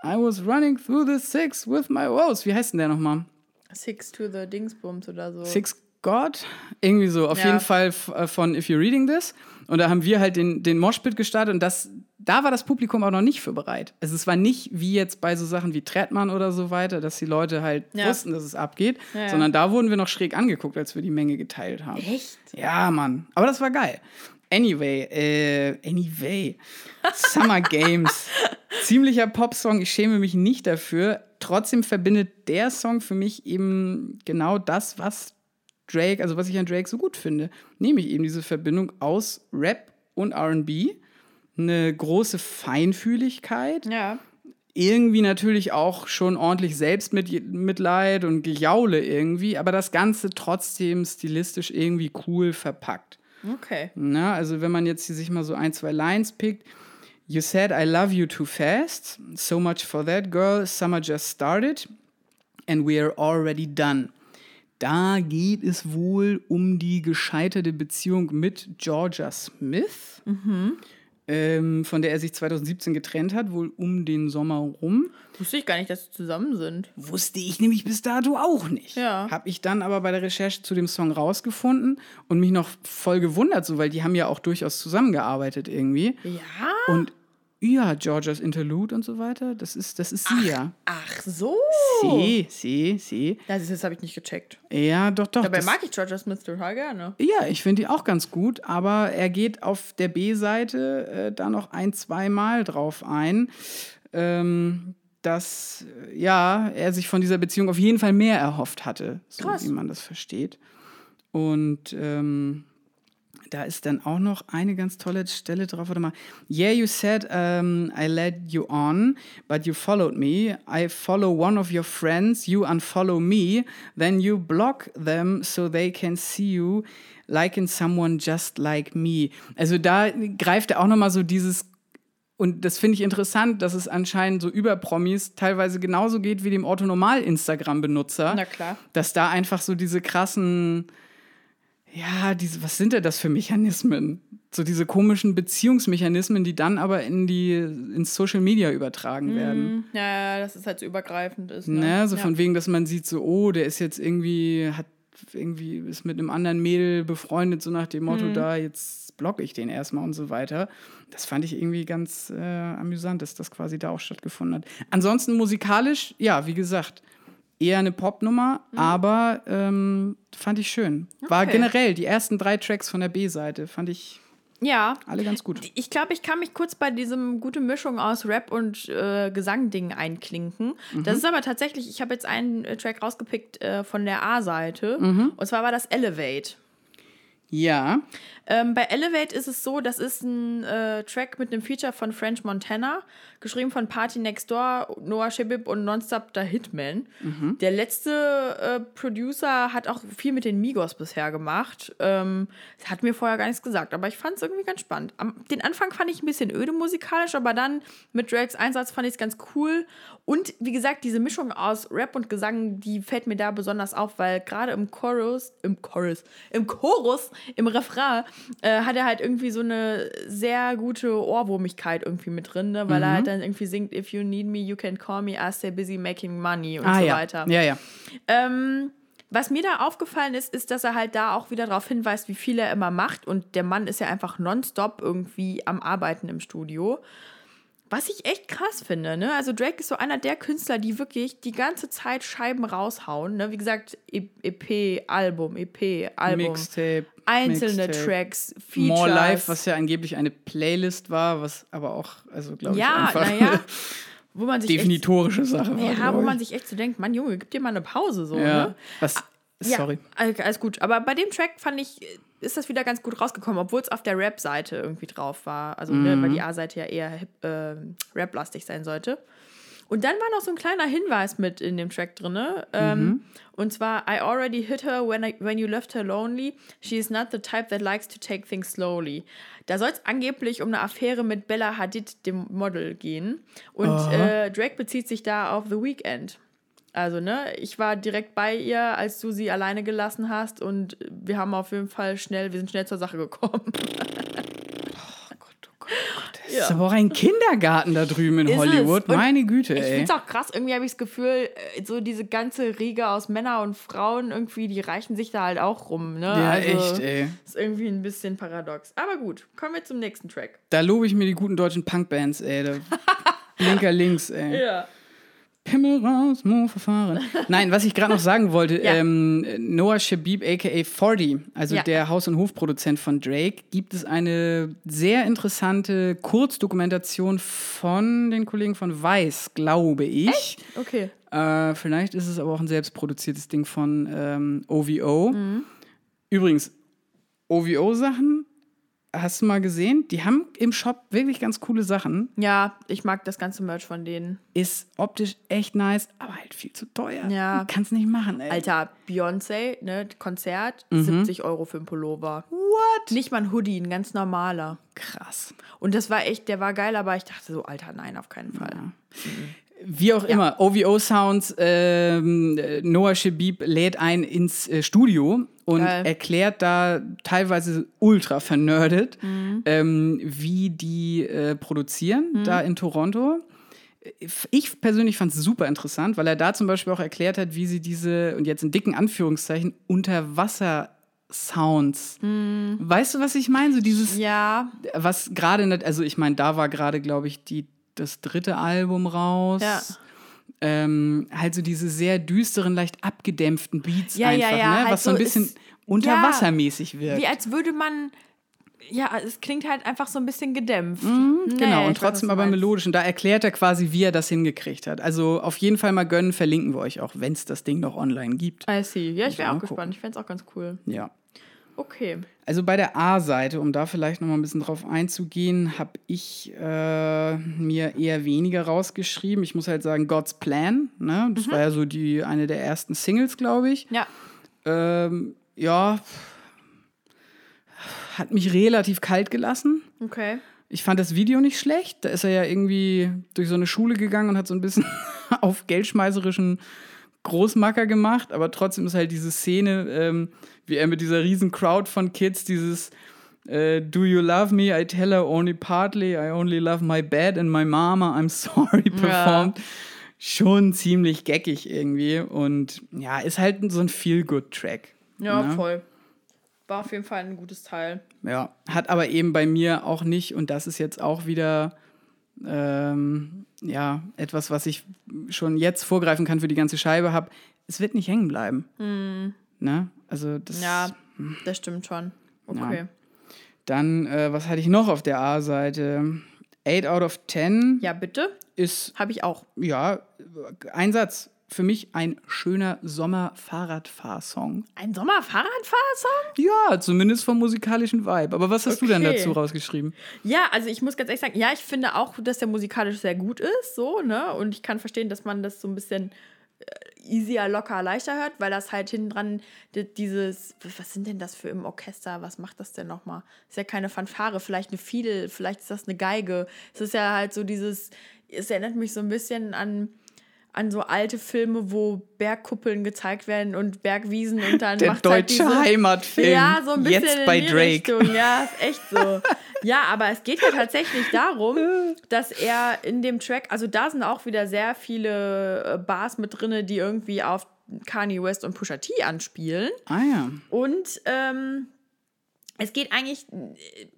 I was running through the six with my woes. Wie heißt denn der nochmal? Six to the Dingsbums oder so. Six God? Irgendwie so. Auf Ja. jeden Fall äh, von If You're Reading This. Und da haben wir halt den, den Moshpit gestartet und das, da war das Publikum auch noch nicht für bereit. Also es war nicht wie jetzt bei so Sachen wie Trettmann oder so weiter, dass die Leute halt Ja. wussten, dass es abgeht, Ja, sondern da wurden wir noch schräg angeguckt, als wir die Menge geteilt haben. Echt? Ja, Mann. Aber das war geil. Anyway, äh, anyway. Summer Games. Ziemlicher Popsong. Ich schäme mich nicht dafür. Trotzdem verbindet der Song für mich eben genau das, was Drake, also was ich an Drake so gut finde. Nämlich eben diese Verbindung aus Rap und RB. Eine große Feinfühligkeit Ja. irgendwie natürlich auch schon ordentlich Selbstmitleid und Gejaule irgendwie, aber das Ganze trotzdem stilistisch irgendwie cool verpackt. Okay. Na, also wenn man jetzt hier sich mal so ein, zwei Lines pickt. You said I love you too fast. So much for that girl. Summer just started. And we are already done. Da geht es wohl um die gescheiterte Beziehung mit Georgia Smith, ähm, von der er sich 2017 getrennt hat, wohl um den Sommer rum. Wusste ich gar nicht, dass sie zusammen sind. Wusste ich nämlich bis dato auch nicht. Ja. Habe ich dann aber bei der Recherche zu dem Song rausgefunden und mich noch voll gewundert, so, weil die haben ja auch durchaus zusammengearbeitet irgendwie. Ja? Und ja, Georgias Interlude und so weiter, das ist, das ist sie ja. Ach so. Sie, sie, sie. Das, das habe ich nicht gecheckt. Ja, doch, doch. Dabei mag ich Georgia Smith total gerne. Ja, ich finde die auch ganz gut, aber er geht auf der B-Seite äh, da noch ein, zwei Mal drauf ein, ähm, dass äh, ja, er sich von dieser Beziehung auf jeden Fall mehr erhofft hatte, so Krass. wie man das versteht. Und ähm, da ist dann auch noch eine ganz tolle Stelle drauf. Warte mal. Yeah, you said um, I led you on, but you followed me. I follow one of your friends, you unfollow me, then you block them so they can see you like in someone just like me. Also da greift er auch noch mal so dieses und das finde ich interessant, dass es anscheinend so über Promis teilweise genauso geht wie dem Orthonormal-Instagram-Benutzer. Na klar. Dass da einfach so diese krassen, ja, diese, was sind denn das für Mechanismen? So diese komischen Beziehungsmechanismen, die dann aber in die, ins Social Media übertragen werden. Ja, ja, dass es halt so übergreifend ist. Ne? Ne? So ja. von wegen, dass man sieht, so, oh, der ist jetzt irgendwie, hat irgendwie, ist mit einem anderen Mädel befreundet, so nach dem Motto, Mhm. da, jetzt blocke ich den erstmal und so weiter. Das fand ich irgendwie ganz äh, amüsant, dass das quasi da auch stattgefunden hat. Ansonsten musikalisch, ja, wie gesagt, eher eine Popnummer, aber ähm, fand ich schön. War Mhm. Okay. generell die ersten drei Tracks von der B-Seite, fand ich Ja. alle ganz gut. Ich glaube, ich kann mich kurz bei diesem gute Mischung aus Rap und äh, Gesang-Ding einklinken. Das ist aber tatsächlich, ich habe jetzt einen äh, Track rausgepickt äh, von der A-Seite. Und zwar war das Elevate. Ja, Ähm, bei Elevate ist es so, das ist ein äh, Track mit einem Feature von French Montana, geschrieben von Party Next Door, Noah Shebib und Nonstop the Hitman. Der letzte äh, Producer hat auch viel mit den Migos bisher gemacht. Ähm, hat mir vorher gar nichts gesagt, aber ich fand es irgendwie ganz spannend. Am, den Anfang fand ich ein bisschen öde musikalisch, aber dann mit Drakes Einsatz fand ich es ganz cool. Und wie gesagt, diese Mischung aus Rap und Gesang, die fällt mir da besonders auf, weil gerade im Chorus, im Chorus, im Chorus, im Refrain, äh, hat er halt irgendwie so eine sehr gute Ohrwurmigkeit irgendwie mit drin, ne? weil er halt dann irgendwie singt, if you need me, you can call me, I stay busy making money und ah so ja. weiter. Ja, ja. Ähm, Was mir da aufgefallen ist, ist, dass er halt da auch wieder darauf hinweist, wie viel er immer macht. Und der Mann ist ja einfach nonstop irgendwie am Arbeiten im Studio. Was ich echt krass finde, ne? Also Drake ist so einer der Künstler, die wirklich die ganze Zeit Scheiben raushauen, ne? Wie gesagt, EP, Album, EP, Album, Mixtape. Einzelne Mixtape. Tracks, Features. More Life, was ja angeblich eine Playlist war, was aber auch, also glaube ich, ja, einfach naja, wo man sich echt, definitorische Sache war. ja, wo ich. man sich echt so denkt, Mann, Junge, gib dir mal eine Pause so, ja. ne? Was, Ja, sorry. all- alles gut. Aber bei dem Track fand ich, ist das wieder ganz gut rausgekommen, obwohl es auf der Rap-Seite irgendwie drauf war. Also, ne, Mhm. weil die A-Seite ja eher ähm, Rap-lastig sein sollte. Und dann war noch so ein kleiner Hinweis mit in dem Track drin. Ähm, Mhm. Und zwar, I already hit her when, I, when you left her lonely. She is not the type that likes to take things slowly. Da soll es angeblich um eine Affäre mit Bella Hadid, dem Model, gehen. Und äh, Drake bezieht sich da auf The Weeknd. Also, ne, ich war direkt bei ihr, als du sie alleine gelassen hast und wir haben auf jeden Fall schnell, wir sind schnell zur Sache gekommen. Das ist aber auch ein Kindergarten da drüben in Ist. Hollywood. Meine Güte, Ich finde ey. es auch krass, irgendwie habe ich das Gefühl, äh, so diese ganze Riege aus Männern und Frauen irgendwie, die reichen sich da halt auch rum, ne? Ja, also, echt, ey. Ist irgendwie ein bisschen paradox. Aber gut, kommen wir zum nächsten Track. Da lobe ich mir die guten deutschen Punkbands, ey. Da Blinker links, ey. Ja. Pimmel raus, Mo-Verfahren. Nein, was ich gerade noch sagen wollte, Ja. ähm, Noah Shabib, aka 40, also Ja. der Haus- und Hofproduzent von Drake, gibt es eine sehr interessante Kurzdokumentation von den Kollegen von Weiß, glaube ich. Okay. Äh, vielleicht ist es aber auch ein selbstproduziertes Ding von ähm, OVO. Mhm. Übrigens, OVO-Sachen, hast du mal gesehen? Die haben im Shop wirklich ganz coole Sachen. Ja, ich mag das ganze Merch von denen. Ist optisch echt nice, aber halt viel zu teuer. Ja. Kannst nicht machen, ey. Alter, Beyoncé, ne, Konzert, 70 Euro für einen Pullover. Mhm. What? Nicht mal ein Hoodie, ein ganz normaler. Krass. Und das war echt, der war geil, aber ich dachte so, Alter, nein, auf keinen Fall. Wie auch immer, OVO Sounds, ähm, äh, Noah Shabib lädt ein ins äh, Studio und Geil. erklärt da teilweise ultra vernördet, ähm, wie die äh, produzieren, da in Toronto. Ich persönlich fand es super interessant, weil er da zum Beispiel auch erklärt hat, wie sie diese, und jetzt in dicken Anführungszeichen, Unterwasser-Sounds. Weißt du, was ich meine? So dieses, Ja, was gerade, also ich meine, da war gerade, glaube ich, die, das dritte Album raus. Ja. Ähm, halt so diese sehr düsteren, leicht abgedämpften Beats Ja, ja, einfach, ja, ne? halt was so ein bisschen ist- unterwassermäßig wirkt. wie als würde man, ja, es klingt halt einfach so ein bisschen gedämpft. Genau, Nee, und weiß, was trotzdem du aber melodisch. Und da erklärt er quasi, wie er das hingekriegt hat. Also auf jeden Fall mal gönnen, verlinken wir euch auch, wenn es das Ding noch online gibt. I see. Ja, ich wäre auch gucken. gespannt. Ich fände es auch ganz cool. Ja. Okay. Also bei der A-Seite, um da vielleicht noch mal ein bisschen drauf einzugehen, habe ich äh, mir eher weniger rausgeschrieben. Ich muss halt sagen, God's Plan. Ne? Das war ja so die eine der ersten Singles, glaube ich. Ja. Ähm, ja, hat mich relativ kalt gelassen. Okay. Ich fand das Video nicht schlecht. Da ist er ja irgendwie durch so eine Schule gegangen und hat so ein bisschen auf geldschmeißerischen Großmacker gemacht. Aber trotzdem ist halt diese Szene, ähm, wie er mit dieser riesen Crowd von Kids dieses äh, Do you love me? I tell her only partly. I only love my bed and my mama. I'm sorry performt. Schon ziemlich geckig irgendwie. Und ja, ist halt so ein Feel-Good-Track. Ja, ne? voll. War auf jeden Fall ein gutes Teil. Ja, hat aber eben bei mir auch nicht, und das ist jetzt auch wieder ähm, ja, etwas, was ich schon jetzt vorgreifen kann für die ganze Scheibe habe, es wird nicht hängen bleiben. Ne? Also das Ja, das stimmt schon. Okay. dann, äh, was hatte ich noch auf der A-Seite? 8 out of 10 Ja, bitte? ist, Habe ich auch. ja, ein Satz. Für mich ein schöner Sommer-Fahrradfahrsong. Ein Sommerfahrradfahrsong? Ja, zumindest vom musikalischen Vibe. Aber was hast du denn Okay. dazu rausgeschrieben? Ja, also ich muss ganz ehrlich sagen, ja, ich finde auch, dass der musikalisch sehr gut ist, so, ne? Und ich kann verstehen, dass man das so ein bisschen äh, easier, locker, leichter hört, weil das halt hinten dran di- dieses, was sind denn das für im Orchester? Was macht das denn nochmal? Ist ja keine Fanfare, vielleicht eine Fiedel, vielleicht ist das eine Geige. Es ist ja halt so dieses, es erinnert mich so ein bisschen an an so alte Filme, wo Bergkuppeln gezeigt werden und Bergwiesen und dann Der macht halt deutsche diese, Heimatfilm. Ja, so ein bisschen Jetzt bei Drake. Richtung. Ja, ist echt so. Ja, aber es geht ja tatsächlich darum, dass er in dem Track, also da sind auch wieder sehr viele äh, Bars mit drin, die irgendwie auf Kanye West und Pusha T anspielen. Ah ja. Und ähm, es geht eigentlich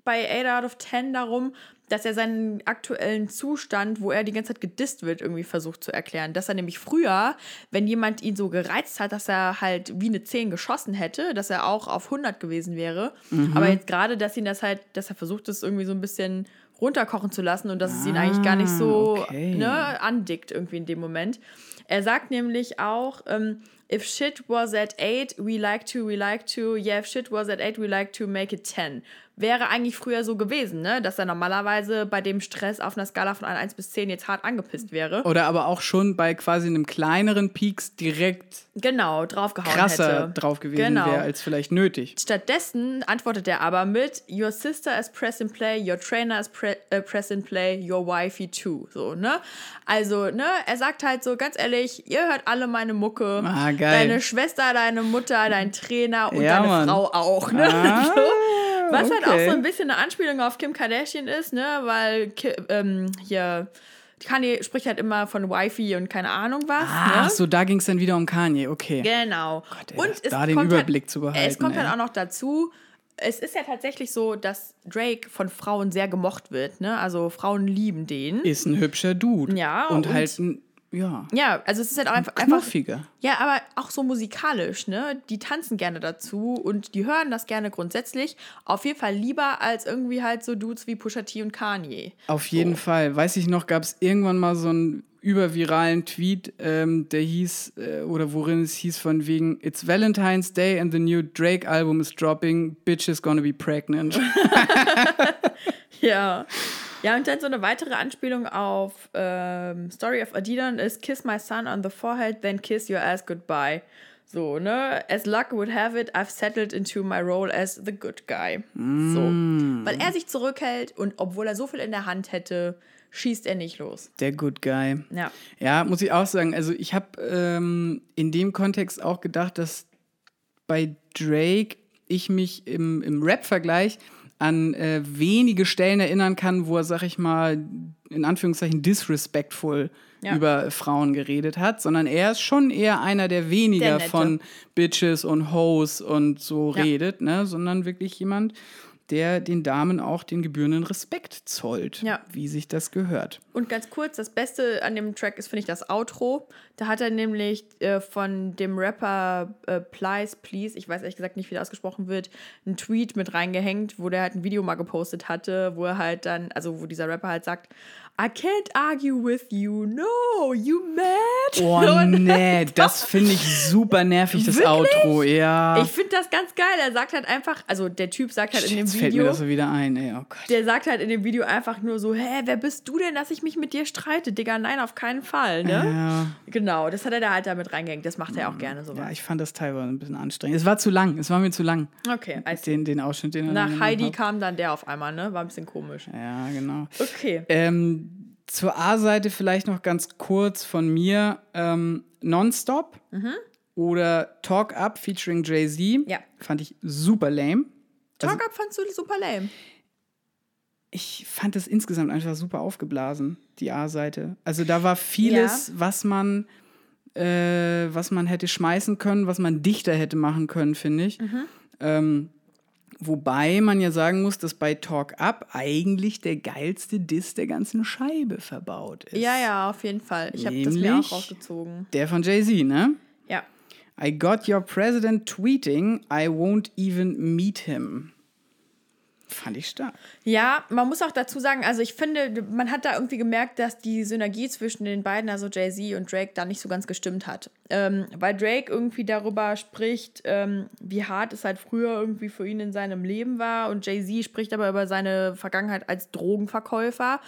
bei 8 out of 10 darum, dass er seinen aktuellen Zustand, wo er die ganze Zeit gedisst wird, irgendwie versucht zu erklären. Dass er nämlich früher, wenn jemand ihn so gereizt hat, dass er halt wie eine 10 geschossen hätte, dass er auch auf 100 gewesen wäre. Aber jetzt gerade, dass ihn das halt, dass er versucht, das irgendwie so ein bisschen runterkochen zu lassen und dass es ihn eigentlich gar nicht so okay. ne, andickt irgendwie in dem Moment. Er sagt nämlich auch, ähm, if shit was at 8, we like to, we like to, yeah, if shit was at 8, we like to make it 10. Wäre eigentlich früher so gewesen, ne? Dass er normalerweise bei dem Stress auf einer Skala von 1 bis 10 jetzt hart angepisst wäre. Oder aber auch schon bei quasi einem kleineren Peaks direkt Genau, draufgehauen krasser hätte. drauf gewesen Genau. wäre als vielleicht nötig. Stattdessen antwortet er aber mit Your sister is press and play, your trainer is pre äh, press and play, your wifey too. So, ne? Also, ne, er sagt halt so, ganz ehrlich, ihr hört alle meine Mucke. Ah, geil. Deine Schwester, deine Mutter, dein Trainer und Ja, deine Mann. Frau auch, ne? Ah, so. Was halt auch okay. so ein bisschen eine Anspielung auf Kim Kardashian ist, ne? Weil ähm, hier Kanye spricht halt immer von Wifey und keine Ahnung was. Ach ne? so, da ging es dann wieder um Kanye, okay. Genau. ey, und es da den kommt Überblick halt, zu behalten, Es kommt ey. halt auch noch dazu, es ist ja tatsächlich so, dass Drake von Frauen sehr gemocht wird. Ne? Also Frauen lieben den. Ist ein hübscher Dude. Ja, Und, und- halt ein, ja, Ja, also es ist halt auch einfach, einfach. knuffiger. Ja, aber auch so musikalisch, ne? Die tanzen gerne dazu und die hören das gerne grundsätzlich. Auf jeden Fall lieber als irgendwie halt so Dudes wie Pusha T und Kanye. Auf jeden Fall. Weiß ich noch, gab es irgendwann mal so einen überviralen Tweet, ähm, der hieß, äh, oder worin es hieß von wegen, It's Valentine's Day and the new Drake album is dropping, bitch is gonna be pregnant. Ja. Ja, und dann so eine weitere Anspielung auf ähm, Story of Adidas ist Kiss my son on the forehead, then kiss your ass goodbye. So, ne? As luck would have it, I've settled into my role as the good guy. So. Weil er sich zurückhält und obwohl er so viel in der Hand hätte, schießt er nicht los. Der Good Guy. Ja. Ja, muss ich auch sagen. Also ich habe ähm, in dem Kontext auch gedacht, dass bei Drake ich mich im, im Rap-Vergleich an äh, wenige Stellen erinnern kann, wo er, sag ich mal, in Anführungszeichen disrespectful Ja. über Frauen geredet hat, sondern er ist schon eher einer der weniger Der von Bitches und Hoes und so Ja. redet, ne? sondern wirklich jemand, der den Damen auch den gebührenden Respekt zollt, Ja. wie sich das gehört. Und ganz kurz, das Beste an dem Track ist, finde ich, das Outro. Da hat er nämlich äh, von dem Rapper äh, Plies, Please, ich weiß ehrlich gesagt nicht, wie das ausgesprochen wird, einen Tweet mit reingehängt, wo der halt ein Video mal gepostet hatte, wo er halt dann, also wo dieser Rapper halt sagt, I can't argue with you, no, you mad? Oh nee, das finde ich super nervig, das Wirklich? Outro. Ja. Ich finde das ganz geil. Er sagt halt einfach, also der Typ sagt halt in dem Jetzt fällt mir Video, das so wieder ein, ey. Oh Gott. der sagt halt in dem Video einfach nur so, hä, wer bist du denn, dass ich mich mit dir streite? Digga, nein, auf keinen Fall, ne? Ja, Genau, das hat er da halt damit reingehängt. Das macht er auch gerne so. ja, ich fand das teilweise ein bisschen anstrengend. Es war zu lang, es war mir zu lang, Okay, also den, den Ausschnitt, den nach Heidi kam dann der auf einmal, ne? War ein bisschen komisch. Ja, genau. Okay. Ähm, zur A-Seite vielleicht noch ganz kurz von mir. Ähm, Nonstop oder Talk Up featuring Jay-Z. Mhm. Ja. Fand ich super lame. Also, Talk Up fandst du super lame. ich fand es insgesamt einfach super aufgeblasen, die A-Seite. Also da war vieles, was man, äh, was man hätte schmeißen können, was man dichter hätte machen können, finde ich. Ähm, wobei man ja sagen muss, dass bei Talk Up eigentlich der geilste Diss der ganzen Scheibe verbaut ist. Ja, ja, auf jeden Fall. Ich habe das mir auch rausgezogen. Der von Jay-Z, ne? Ja. I got your president tweeting, I won't even meet him. Fand ich stark. Ja, man muss auch dazu sagen, also ich finde, man hat da irgendwie gemerkt, dass die Synergie zwischen den beiden, also Jay-Z und Drake, da nicht so ganz gestimmt hat. Ähm, weil Drake irgendwie darüber spricht, ähm, wie hart es halt früher irgendwie für ihn in seinem Leben war und Jay-Z spricht aber über seine Vergangenheit als Drogenverkäufer.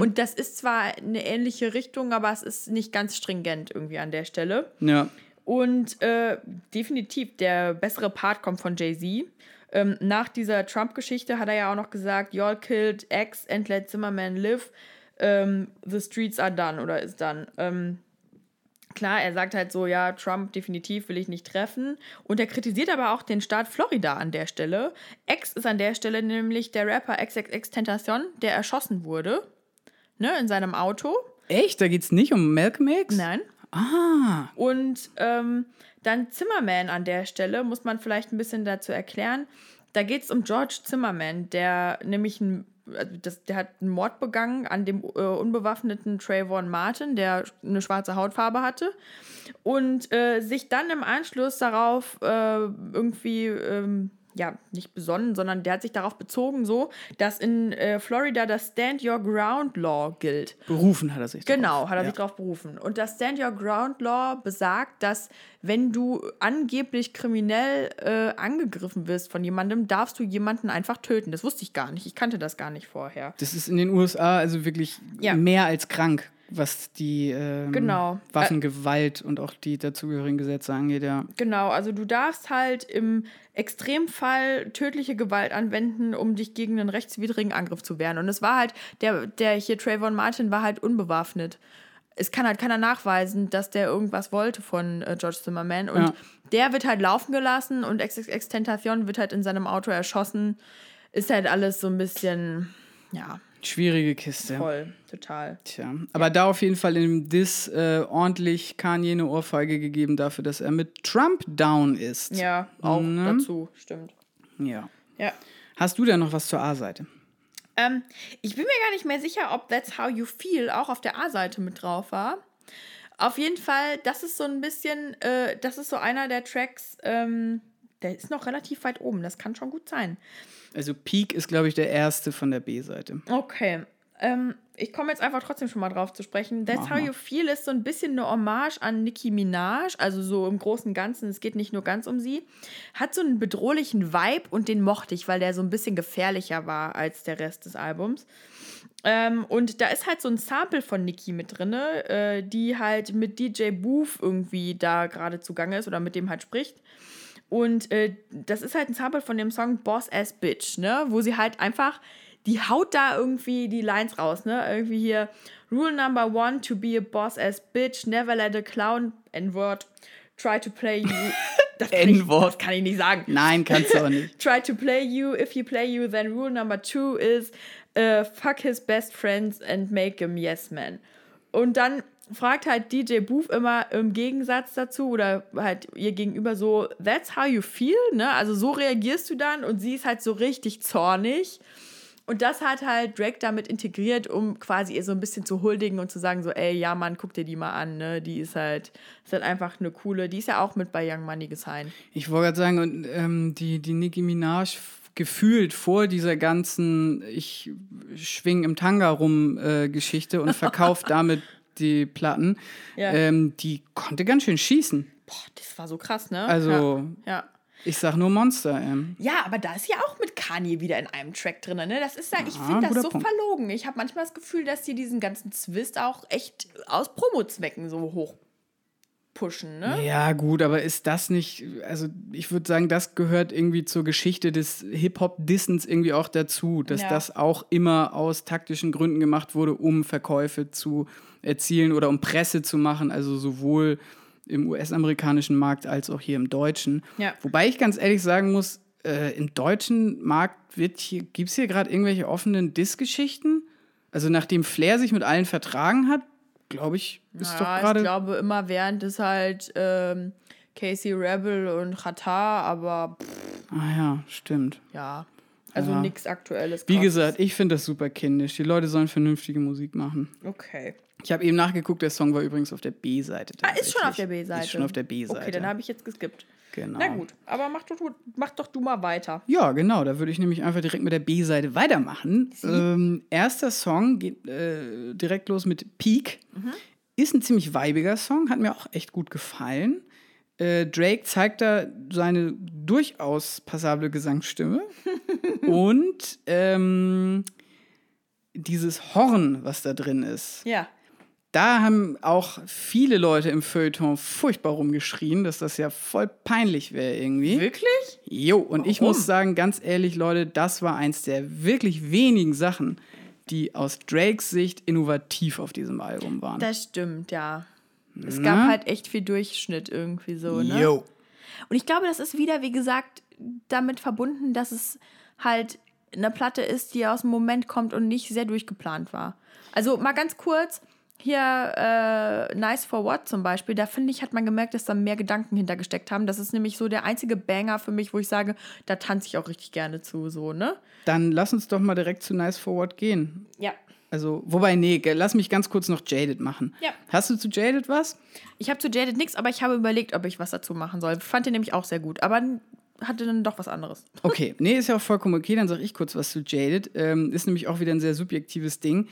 Und das ist zwar eine ähnliche Richtung, aber es ist nicht ganz stringent irgendwie an der Stelle. Ja. Und äh, definitiv, der bessere Part kommt von Jay-Z. Ähm, nach dieser Trump-Geschichte hat er ja auch noch gesagt, Y'all killed X and let Zimmerman live. Ähm, the streets are done oder ist done. Ähm, klar, er sagt halt so, ja, Trump definitiv will ich nicht treffen. Und er kritisiert aber auch den Staat Florida an der Stelle. X ist an der Stelle nämlich der Rapper XXX Tentacion, der erschossen wurde. Ne, in seinem Auto. Echt? Da geht's nicht um Malcolm X? Nein. Ah. Und ähm, dann Zimmerman an der Stelle, muss man vielleicht ein bisschen dazu erklären. Da geht es um George Zimmerman, der nämlich ein, also das, der hat einen Mord begangen an dem äh, unbewaffneten Trayvon Martin, der eine schwarze Hautfarbe hatte. Und äh, sich dann im Anschluss darauf äh, irgendwie ähm, ja, nicht besonnen, sondern der hat sich darauf bezogen, so, dass in äh, Florida das Stand Your Ground Law gilt. Berufen hat er sich drauf. Genau, hat er ja. sich darauf berufen. Und das Stand Your Ground Law besagt, dass wenn du angeblich kriminell äh, angegriffen wirst von jemandem, darfst du jemanden einfach töten. Das wusste ich gar nicht. Ich kannte das gar nicht vorher. Das ist in den USA also wirklich Ja. mehr als krank, was die ähm, Genau. Waffengewalt und auch die dazugehörigen Gesetze angeht, ja. Genau, also du darfst halt im Extremfall tödliche Gewalt anwenden, um dich gegen einen rechtswidrigen Angriff zu wehren. Und es war halt, der, der hier Trayvon Martin war halt unbewaffnet. Es kann halt keiner nachweisen, dass der irgendwas wollte von äh, George Zimmerman. Und Ja. der wird halt laufen gelassen und Ex Ex Extentation wird halt in seinem Auto erschossen. Ist halt alles so ein bisschen, ja, Schwierige Kiste. voll, total. Tja, aber da auf jeden Fall in dem Diss äh, ordentlich Kanye eine Ohrfeige gegeben dafür, dass er mit Trump down ist. Ja, auch Ne? dazu, stimmt. Ja. Ja. Hast du denn noch was zur A-Seite? Ähm, ich bin mir gar nicht mehr sicher, ob That's How You Feel auch auf der A-Seite mit drauf war. Auf jeden Fall, das ist so ein bisschen, äh, das ist so einer der Tracks, ähm, der ist noch relativ weit oben. Das kann schon gut sein. Also Peak ist, glaube ich, der erste von der B-Seite. Okay. Ähm, ich komme jetzt einfach trotzdem schon mal drauf zu sprechen. That's How. You Feel ist so ein bisschen eine Hommage an Nicki Minaj, also so im Großen und Ganzen, es geht nicht nur ganz um sie. Hat so einen bedrohlichen Vibe und den mochte ich, weil der so ein bisschen gefährlicher war als der Rest des Albums. Ähm, und da ist halt so ein Sample von Nicki mit drin, äh, die halt mit DJ Booth irgendwie da gerade zugange ist oder mit dem halt spricht. Und äh, das ist halt ein Sample von dem Song Boss Ass Bitch, ne? Wo sie halt einfach, die haut da irgendwie die Lines raus, ne? Irgendwie hier, Rule number one, to be a boss ass bitch, never let a clown, N-Word, try to play you. Das kann, ich, das kann ich nicht sagen. Nein, kannst du auch nicht. Try to play you. If he play you, then rule number two is uh, fuck his best friends and make him yes man. Und dann fragt halt DJ Booth immer im Gegensatz dazu oder halt ihr gegenüber so, that's how you feel, ne? Also so reagierst du dann und sie ist halt so richtig zornig. Und das hat halt Drake damit integriert, um quasi ihr so ein bisschen zu huldigen und zu sagen so, ey, ja Mann, guck dir die mal an, ne? Die ist halt, ist halt einfach eine coole, die ist ja auch mit bei Young Money gesigned. Ich wollte gerade sagen, und ähm, die, die Nicki Minaj gefühlt vor dieser ganzen Ich schwing im Tanga rum äh, Geschichte und verkauft damit die Platten, Ja. ähm, die konnte ganz schön schießen. Boah, das war so krass, ne? Also- Ja. ja. Ich sag nur Monster, ähm. Ja, aber da ist ja auch mit Kanye wieder in einem Track drin, ne? Das ist ja, ich Ja, finde das so Punkt. verlogen. Ich habe manchmal das Gefühl, dass die diesen ganzen Zwist auch echt aus Promo-Zwecken so hoch pushen, ne? Ja, gut, aber ist das nicht, also ich würde sagen, das gehört irgendwie zur Geschichte des Hip-Hop-Dissens irgendwie auch dazu, dass Ja. das auch immer aus taktischen Gründen gemacht wurde, um Verkäufe zu erzielen oder um Presse zu machen, also sowohl im US-amerikanischen Markt als auch hier im deutschen. Ja. Wobei ich ganz ehrlich sagen muss, äh, im deutschen Markt hier, gibt es hier gerade irgendwelche offenen Diss-Geschichten? Also nachdem Flair sich mit allen vertragen hat, glaube ich, ist ja, doch ich gerade glaube, immer während ist halt ähm, Casey Rebel und Qatar, aber pff, Ah ja, stimmt. ja. Also Ja. nichts Aktuelles. Wie gesagt, ich finde das super kindisch. Die Leute sollen vernünftige Musik machen. Okay. Ich habe eben nachgeguckt, der Song war übrigens auf der B-Seite. Ah, ist schon auf der. B-Seite. Ist schon auf der B-Seite. Okay, dann habe ich jetzt geskippt. Genau. Na gut, aber mach doch, du- mach doch du mal weiter. Ja, genau. Da würde ich nämlich einfach direkt mit der B-Seite weitermachen. Ähm, erster Song geht äh, direkt los mit Peak. Mhm. Ist ein ziemlich weibiger Song, hat mir auch echt gut gefallen. Äh, Drake zeigt da seine durchaus passable Gesangsstimme. Und ähm, dieses Horn, was da drin ist, Ja. Da haben auch viele Leute im Feuilleton furchtbar rumgeschrien, dass das ja voll peinlich wäre irgendwie. Wirklich? Jo, und ich Warum? muss sagen, ganz ehrlich, Leute, das war eins der wirklich wenigen Sachen, die aus Drakes Sicht innovativ auf diesem Album waren. Das stimmt, ja. Es gab halt echt viel Durchschnitt irgendwie so, ne? Jo. Und ich glaube, das ist wieder, wie gesagt, damit verbunden, dass es halt eine Platte ist, die aus dem Moment kommt und nicht sehr durchgeplant war. Also mal ganz kurz, hier äh, Nice for What zum Beispiel, da finde ich, hat man gemerkt, dass da mehr Gedanken hintergesteckt haben. Das ist nämlich so der einzige Banger für mich, wo ich sage, da tanze ich auch richtig gerne zu, so, ne? Dann lass uns doch mal direkt zu Nice Forward gehen. Ja. Also, wobei, nee, lass mich ganz kurz noch Jaded machen. Ja. Hast du zu Jaded was? Ich habe zu Jaded nichts, aber ich habe überlegt, ob ich was dazu machen soll. Fand den nämlich auch sehr gut, aber hatte dann doch was anderes. Okay, nee, ist ja auch vollkommen okay. Dann sage ich kurz was zu Jaded. Ähm, ist nämlich auch wieder ein sehr subjektives Ding.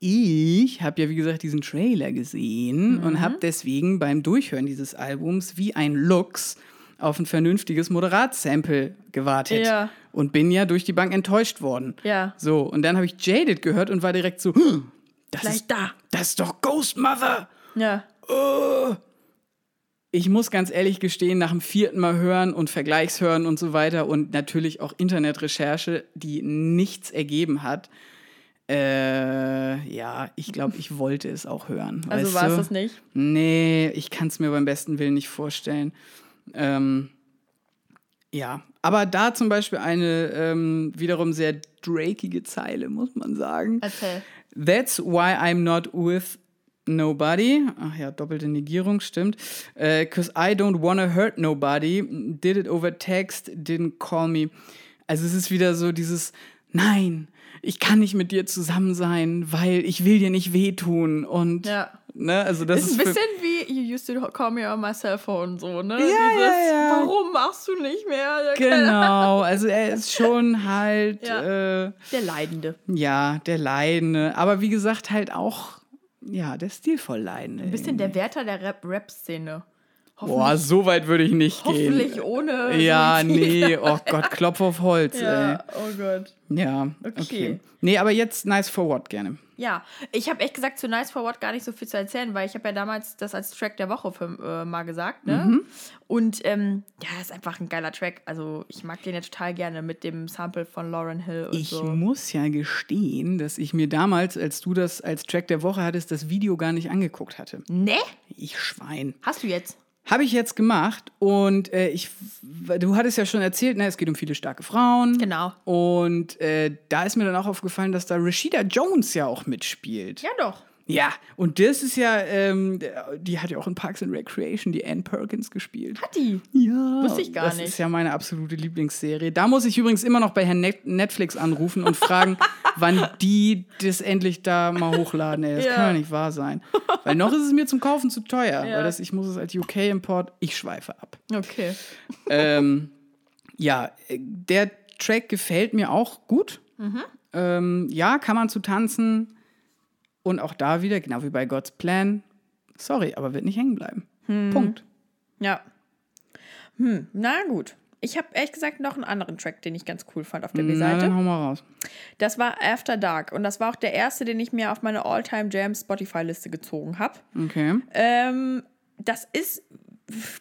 Ich habe ja, wie gesagt, diesen Trailer gesehen und habe deswegen beim Durchhören dieses Albums wie ein Lux auf ein vernünftiges Moderat-Sample gewartet. Ja. Und bin ja durch die Bank enttäuscht worden. Ja. So, und dann habe ich Jaded gehört und war direkt so, "Hm, das Vielleicht ist, da. das ist doch Ghost Mother. Ja. Ich muss ganz ehrlich gestehen, nach dem vierten Mal hören und Vergleichshören und so weiter und natürlich auch Internetrecherche, die nichts ergeben hat, äh, ja, ich glaube, ich wollte es auch hören. Also war es das nicht? Nee, ich kann es mir beim besten Willen nicht vorstellen. Ähm, ja, aber da zum Beispiel eine ähm, wiederum sehr drakige Zeile, muss man sagen. Erzähl. That's why I'm not with nobody. Ach ja, doppelte Negierung, stimmt. Äh, Cause I don't wanna hurt nobody. Did it over text, didn't call me. Also es ist wieder so dieses, nein, ich kann nicht mit dir zusammen sein, weil ich will dir nicht wehtun. Und, Ja. ne, also das Ist ist, ein bisschen wie You used to call me on my cell phone, so, ne? Ja, ja, ja. Warum machst du nicht mehr? Genau, also er ist schon halt, Ja. äh, Der Leidende. ja, der Leidende. Aber wie gesagt, halt auch, ja, der stilvoll Leidende. Ein bisschen der Wärter der Rap- Rap-Szene. Boah, so weit würde ich nicht gehen. Hoffentlich ohne. Ja, Suizid. nee, oh Gott, Klopf auf Holz, Ja, oh Gott. ey. Ja, Okay. okay. Nee, aber jetzt Nice for What gerne. Ja, ich habe echt gesagt, zu Nice for What gar nicht so viel zu erzählen, weil ich habe ja damals das als Track der Woche für, äh, mal gesagt, ne? Mhm. Und ähm, ja, ist einfach ein geiler Track. Also ich mag den ja total gerne mit dem Sample von Lauren Hill und Ich so. muss ja gestehen, dass ich mir damals, als du das als Track der Woche hattest, das Video gar nicht angeguckt hatte. Ne? Ich Schwein. Hast du jetzt? Habe ich jetzt gemacht und äh, ich, du hattest ja schon erzählt, ne, es geht um viele starke Frauen. Genau. Und äh, da ist mir dann auch aufgefallen, dass da Rashida Jones ja auch mitspielt. Ja, doch. Ja, und das ist ja, ähm, die hat ja auch in Parks and Recreation die Ann Perkins gespielt. Hat die? Ja, Wusste ich gar das nicht. ist ja meine absolute Lieblingsserie. Da muss ich übrigens immer noch bei Herrn Net Netflix anrufen und fragen, wann die das endlich da mal hochladen. Ey, das Ja. kann ja nicht wahr sein. Weil noch ist es mir zum Kaufen zu teuer. Ja. Weil das, ich muss es als UK-Import, ich schweife ab. Okay. ähm, ja, der Track gefällt mir auch gut. Mhm. Ähm, ja, kann man zu tanzen. Und auch da wieder, genau wie bei God's Plan, sorry, aber wird nicht hängen bleiben. Mhm. Punkt. Ja. Hm, na gut. Ich habe ehrlich gesagt noch einen anderen Track, den ich ganz cool fand auf der B-Seite. dann hau mal raus. Das war After Dark und das war auch der erste, den ich mir auf meine All-Time Jam Spotify-Liste gezogen habe. Okay. Ähm, das ist,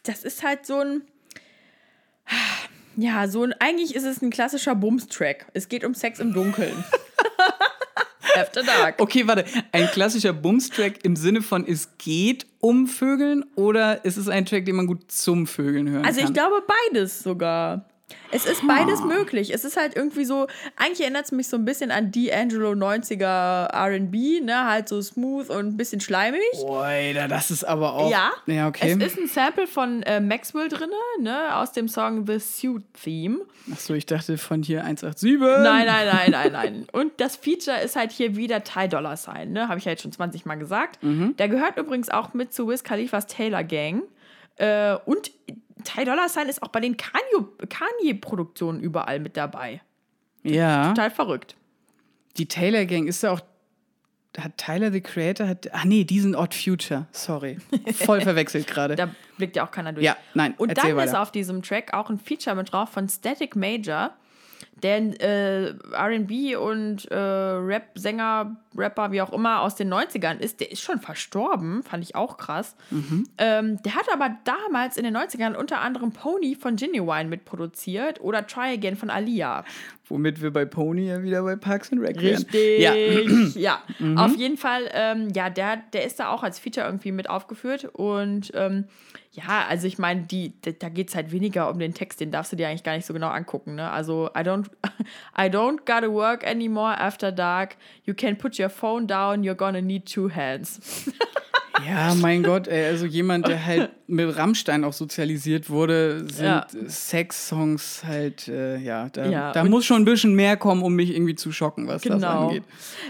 das ist halt so ein, ja, so ein, eigentlich ist es ein klassischer Bums-Track. Es geht um Sex im Dunkeln. After Dark. Okay, warte. Ein klassischer Bums-Track im Sinne von es geht um Vögeln oder ist es ein Track, den man gut zum Vögeln hören Also kann? ich glaube beides sogar. Es ist beides möglich. Es ist halt irgendwie so, eigentlich erinnert es mich so ein bisschen an D'Angelo 90er RB, ne? Halt so smooth und ein bisschen schleimig. Boah, das ist aber auch. Ja, Ja, okay. es ist ein Sample von äh, Maxwell drin, ne? Aus dem Song The Suit Theme. Achso, ich dachte von hier 187. Nein, nein, nein, nein, nein. Und das Feature ist halt hier wieder Ty Dollar Sign, ne? Habe ich ja jetzt schon 20 Mal gesagt. Der gehört übrigens auch mit zu Wiz Khalifas Taylor Gang. Äh, und Ty Dollar Sign ist auch bei den Kanye- Kanye-Produktionen überall mit dabei. Ja. Total verrückt. Die Taylor Gang ist da auch. Hat Tyler the Creator? Hat, ach nee, diesen Odd Future. Sorry. Voll verwechselt gerade. Da blickt ja auch keiner durch. Ja, nein, Und dann ist weiter. auf diesem Track auch ein Feature mit drauf von Static Major, der äh, RB und äh, Rap-Sänger, Rapper, wie auch immer, aus den 90ern ist. Der ist schon verstorben, fand ich auch krass. Mhm. Ähm, der hat aber damals in den 90ern unter anderem Pony von Genuine mitproduziert oder Try Again von Alia. Womit wir bei Pony ja wieder bei Parks and Rec wären. Richtig. Ja. Ja, auf jeden Fall, ähm, ja, der, der ist da auch als Feature irgendwie mit aufgeführt. Und ähm, ja, also ich meine, die, da- geht es halt weniger um den Text, den darfst du dir eigentlich gar nicht so genau angucken. Ne? Also, I don't, I don't gotta work anymore after dark. You can put your phone down, you're gonna need two hands. Ja, mein Gott, ey, also jemand, der halt mit Rammstein auch sozialisiert wurde, sind Ja. Sex-Songs halt, äh, ja, da, Ja, da muss schon ein bisschen mehr kommen, um mich irgendwie zu schocken, was das Genau. angeht.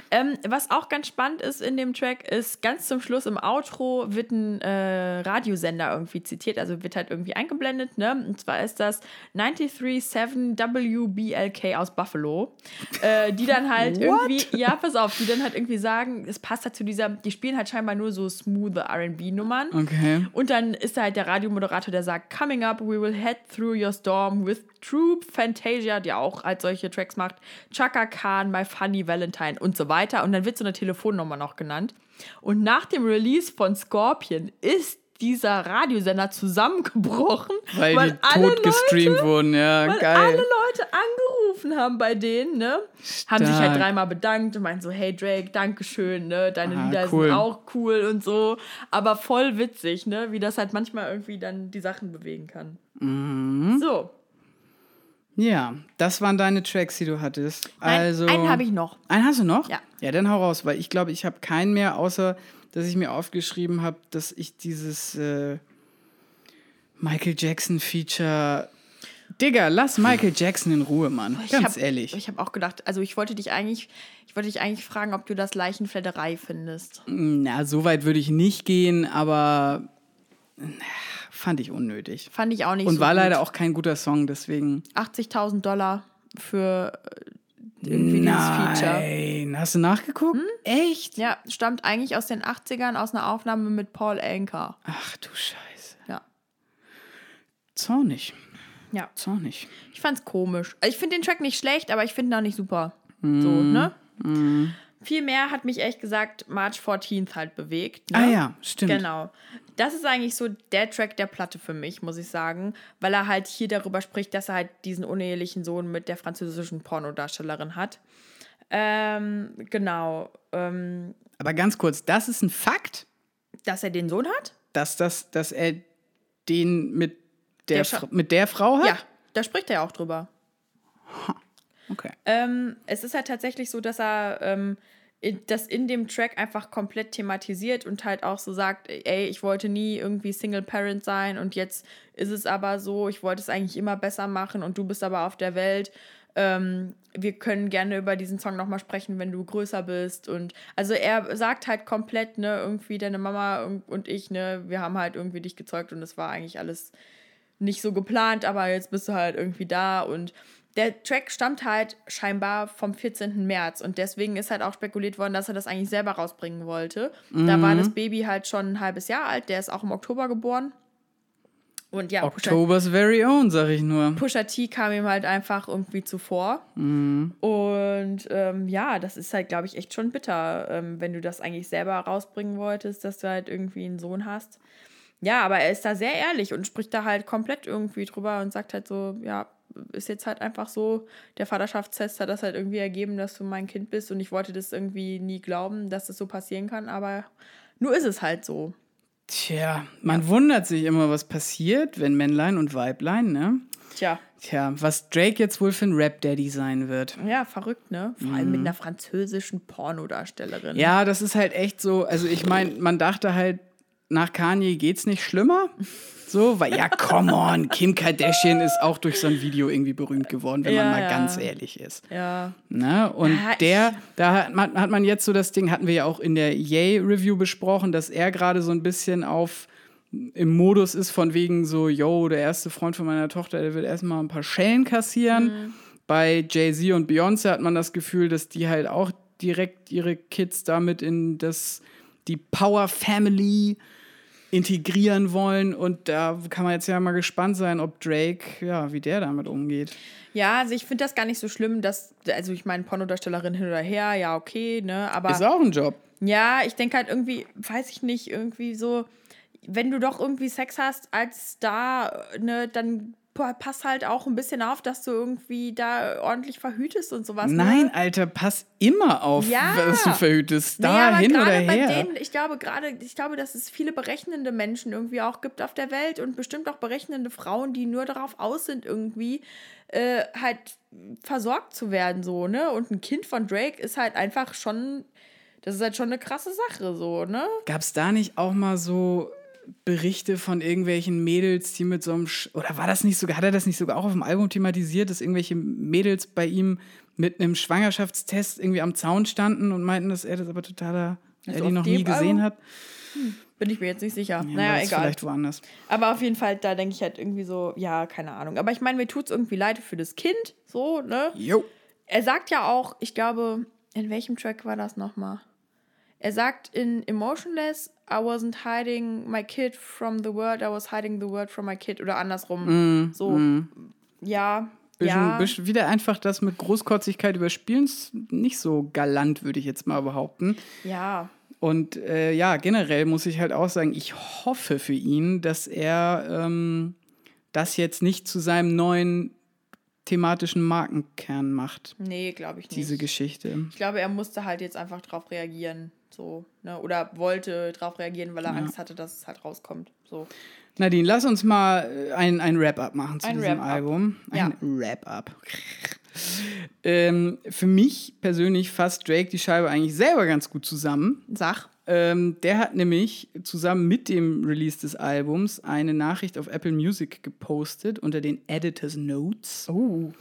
Ähm, was auch ganz spannend ist in dem Track, ist ganz zum Schluss im Outro wird ein äh, Radiosender irgendwie zitiert, also wird halt irgendwie eingeblendet, ne? Und zwar ist das 93.7 WBLK aus Buffalo, äh, die dann halt irgendwie, ja, pass auf, die dann halt irgendwie sagen, es passt halt zu dieser, die spielen halt scheinbar nur so smooth R&B-Nummern. Okay. Und dann ist da halt der Radiomoderator, der sagt, Coming up, we will head through your storm with Troop Fantasia, die auch als solche Tracks macht, Chaka Khan, My Funny Valentine und so weiter. Und dann wird so eine Telefonnummer noch genannt. Und nach dem Release von Scorpion ist dieser Radiosender zusammengebrochen, Weil, die alle tot gestreamt Leute, wurden, ja, weil geil. alle Leute angerufen haben bei denen, ne? Haben sich halt Stark. dreimal bedankt und meinten so, hey Drake, Dankeschön, ne? Deine Ah, Lieder cool. sind auch cool und so. Aber voll witzig, ne? Wie das halt manchmal irgendwie dann die Sachen bewegen kann. Mhm. So. Ja, das waren deine Tracks, die du hattest. Nein, also, einen habe ich noch. Einen hast du noch? Ja. Ja, dann hau raus, weil ich glaube, ich habe keinen mehr, außer dass ich mir aufgeschrieben habe, dass ich dieses äh, Michael Jackson Feature. Digga, lass Michael Jackson in Ruhe, Mann. Ich Ganz hab, ehrlich. Ich habe auch gedacht, also ich wollte dich eigentlich, ich wollte dich eigentlich fragen, ob du das Leichenfledderei findest. Na, so weit würde ich nicht gehen, aber fand ich unnötig. Fand ich auch nicht Und so war gut. leider auch kein guter Song, deswegen. 80.000 Dollar für äh, irgendwie dieses Feature. Nein, hast du nachgeguckt? Echt? Ja, stammt eigentlich aus den 80ern, aus einer Aufnahme mit Paul Anker. Ach du Scheiße. Ja. Zornig. Ja. Zornig. Ich fand's komisch. Also ich finde den Track nicht schlecht, aber ich finde ihn auch nicht super. Mhm. So, ne? Viel mehr hat mich echt gesagt March 14th halt bewegt. Ne? Ah ja, stimmt. Genau. Das ist eigentlich so der Track der Platte für mich, muss ich sagen, weil er halt hier darüber spricht, dass er halt diesen unehelichen Sohn mit der französischen Pornodarstellerin hat. Ähm, genau. Ähm, Aber ganz kurz, das ist ein Fakt, dass er den Sohn hat? dass, das, dass er den mit der, Der mit der Frau hat? Ja, da spricht er ja auch drüber. Okay. Ähm, es ist halt tatsächlich so, dass er ähm, das in dem Track einfach komplett thematisiert und halt auch so sagt, ey, ich wollte nie irgendwie Single Parent sein und jetzt ist es aber so, ich wollte es eigentlich immer besser machen und du bist aber auf der Welt. Ähm, wir können gerne über diesen Song nochmal sprechen, wenn du größer bist. Und also er sagt halt komplett, ne, irgendwie deine Mama und ich, ne, wir haben halt irgendwie dich gezeugt und es war eigentlich alles nicht so geplant, aber jetzt bist du halt irgendwie da und der Track stammt halt scheinbar vom 14. März und deswegen ist halt auch spekuliert worden, dass er das eigentlich selber rausbringen wollte. Da war das Baby halt schon ein halbes Jahr alt, der ist auch im Oktober geboren. Und ja, Pusha, October's very own, sag ich nur. Pusha T kam ihm halt einfach irgendwie zuvor. Und ähm, ja, das ist halt, glaube ich, echt schon bitter, ähm, wenn du das eigentlich selber rausbringen wolltest, dass du halt irgendwie einen Sohn hast. Ja, aber er ist da sehr ehrlich und spricht da halt komplett irgendwie drüber und sagt halt so, ja, ist jetzt halt einfach so, der Vaterschaftstest hat das halt irgendwie ergeben, dass du mein Kind bist und ich wollte das irgendwie nie glauben, dass das so passieren kann, aber nur ist es halt so. Tja, man wundert sich immer, was passiert, wenn Männlein und Weiblein, ne? Tja, Tja, was Drake jetzt wohl für ein Rap-Daddy sein wird. ja, verrückt, ne? Vor allem mit einer französischen Pornodarstellerin. Ja, das ist halt echt so. Also, ich meine, man dachte halt, nach Kanye geht's nicht schlimmer. So, weil ja, come on, Kim Kardashian ist auch durch so ein Video irgendwie berühmt geworden, wenn Ja, man mal ja. ganz ehrlich ist. Ja. Ne? Und der, da hat man, hat man jetzt so das Ding, hatten wir ja auch in der Yay-Review besprochen, dass er gerade so ein bisschen auf im Modus ist von wegen so, yo, der erste Freund von meiner Tochter, der wird erstmal ein paar Schellen kassieren. Bei Jay-Z und Beyoncé hat man das Gefühl, dass die halt auch direkt ihre Kids damit in das, die Power Family integrieren wollen. Und da kann man jetzt ja mal gespannt sein, ob Drake, ja, wie der damit umgeht. Ja, also ich finde das gar nicht so schlimm, dass, also ich meine, Pornodarstellerin hin oder her, ja, okay, ne, aber Ist auch ein Job. ja, ich denke halt irgendwie, weiß ich nicht, irgendwie so, wenn du doch irgendwie Sex hast als Star, ne, dann pass halt auch ein bisschen auf, dass du irgendwie da ordentlich verhütest und sowas. Nein, ne? Alter, pass immer auf, Ja. was du verhütest. Da aber hin oder her. denen, ich glaube gerade, ich glaube, dass es viele berechnende Menschen irgendwie auch gibt auf der Welt und bestimmt auch berechnende Frauen, die nur darauf aus sind, irgendwie äh, halt versorgt zu werden, so, ne? Und ein Kind von Drake ist halt einfach schon Das ist halt schon eine krasse Sache, so, ne? Gab es da nicht auch mal so Berichte von irgendwelchen Mädels, die mit so einem. Sch oder war das nicht sogar, hat er das nicht sogar auch auf dem Album thematisiert, dass irgendwelche Mädels bei ihm mit einem Schwangerschaftstest irgendwie am Zaun standen und meinten, dass er das aber totaler, Also er die noch nie gesehen Album? hat? Bin ich mir jetzt nicht sicher. Ja, naja, egal. Vielleicht woanders. Aber auf jeden Fall, da denke ich halt irgendwie so, ja, keine Ahnung. Aber ich meine, mir tut es irgendwie leid für das Kind, so, ne? Jo. Er sagt ja auch, ich glaube, in welchem Track war das nochmal? Er sagt in Emotionless, I wasn't hiding my kid from the world, I was hiding the world from my kid oder andersrum. so, ja, Bisschen, ja. wieder einfach das mit Großkotzigkeit überspielen, ist nicht so galant, würde ich jetzt mal behaupten. Ja, Und äh, ja, generell muss ich halt auch sagen, ich hoffe für ihn, dass er ähm, das jetzt nicht zu seinem neuen thematischen Markenkern macht, nee, glaube ich nicht. diese Geschichte. Ich glaube, er musste halt jetzt einfach drauf reagieren, so, ne? Oder wollte drauf reagieren, weil er Angst hatte, dass es halt rauskommt, so. Nadine, lass uns mal äh, ein, ein Wrap-up machen zu Ein diesem. Album. Ein Ja. Wrap-up. ähm, für mich persönlich fasst Drake die Scheibe eigentlich selber ganz gut zusammen. Sag. Ähm, der hat nämlich zusammen mit dem Release des Albums eine Nachricht auf Apple Music gepostet unter den Editors Notes. Oh.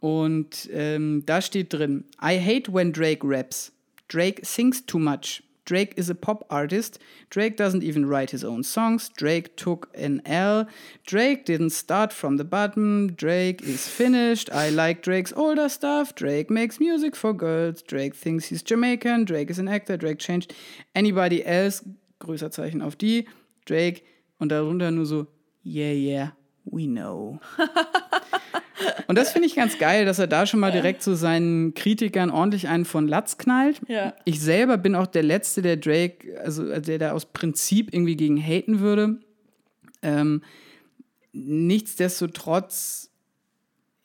Und ähm, da steht drin: I hate when Drake raps. Drake sings too much. Drake is a pop artist. Drake doesn't even write his own songs. Drake took an L. Drake didn't start from the bottom. Drake is finished. I like Drake's older stuff. Drake makes music for girls. Drake thinks he's Jamaican. Drake is an actor. Drake changed anybody else. Größer Zeichen auf die. Drake. Und darunter nur so, yeah, yeah, we know. Und das finde ich ganz geil, dass er da schon mal direkt so seinen Kritikern ordentlich einen von Latz knallt. Ja. Ich selber bin auch der Letzte, der Drake, also der da aus Prinzip irgendwie gegen haten würde. Ähm, nichtsdestotrotz,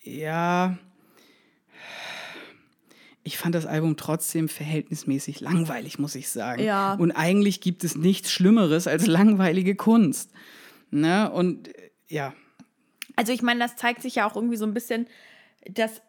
ja, ich fand das Album trotzdem verhältnismäßig langweilig, muss ich sagen. Ja. Und eigentlich gibt es nichts Schlimmeres als langweilige Kunst. Ne? Und äh, ja, Also ich meine, das zeigt sich ja auch irgendwie so ein bisschen, dass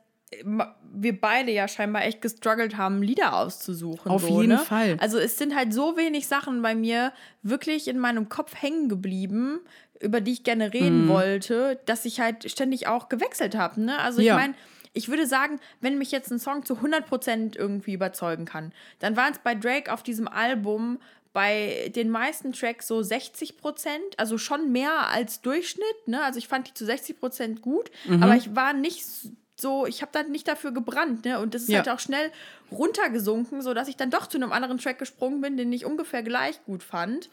wir beide ja scheinbar echt gestruggelt haben, Lieder auszusuchen. Auf so, jeden ne? Fall. Also es sind halt so wenig Sachen bei mir wirklich in meinem Kopf hängen geblieben, über die ich gerne Mhm. reden wollte, dass ich halt ständig auch gewechselt habe. Ne? Also ich Ja. meine, ich würde sagen, wenn mich jetzt ein Song zu 100% irgendwie überzeugen kann, dann waren es bei Drake auf diesem Album bei den meisten Tracks so 60 Prozent, also schon mehr als Durchschnitt. Ne? Also ich fand die zu 60 Prozent gut, Mhm. aber ich war nicht so, ich habe da nicht dafür gebrannt. Ne? Und das ist Ja. halt auch schnell runtergesunken, sodass ich dann doch zu einem anderen Track gesprungen bin, den ich ungefähr gleich gut fand.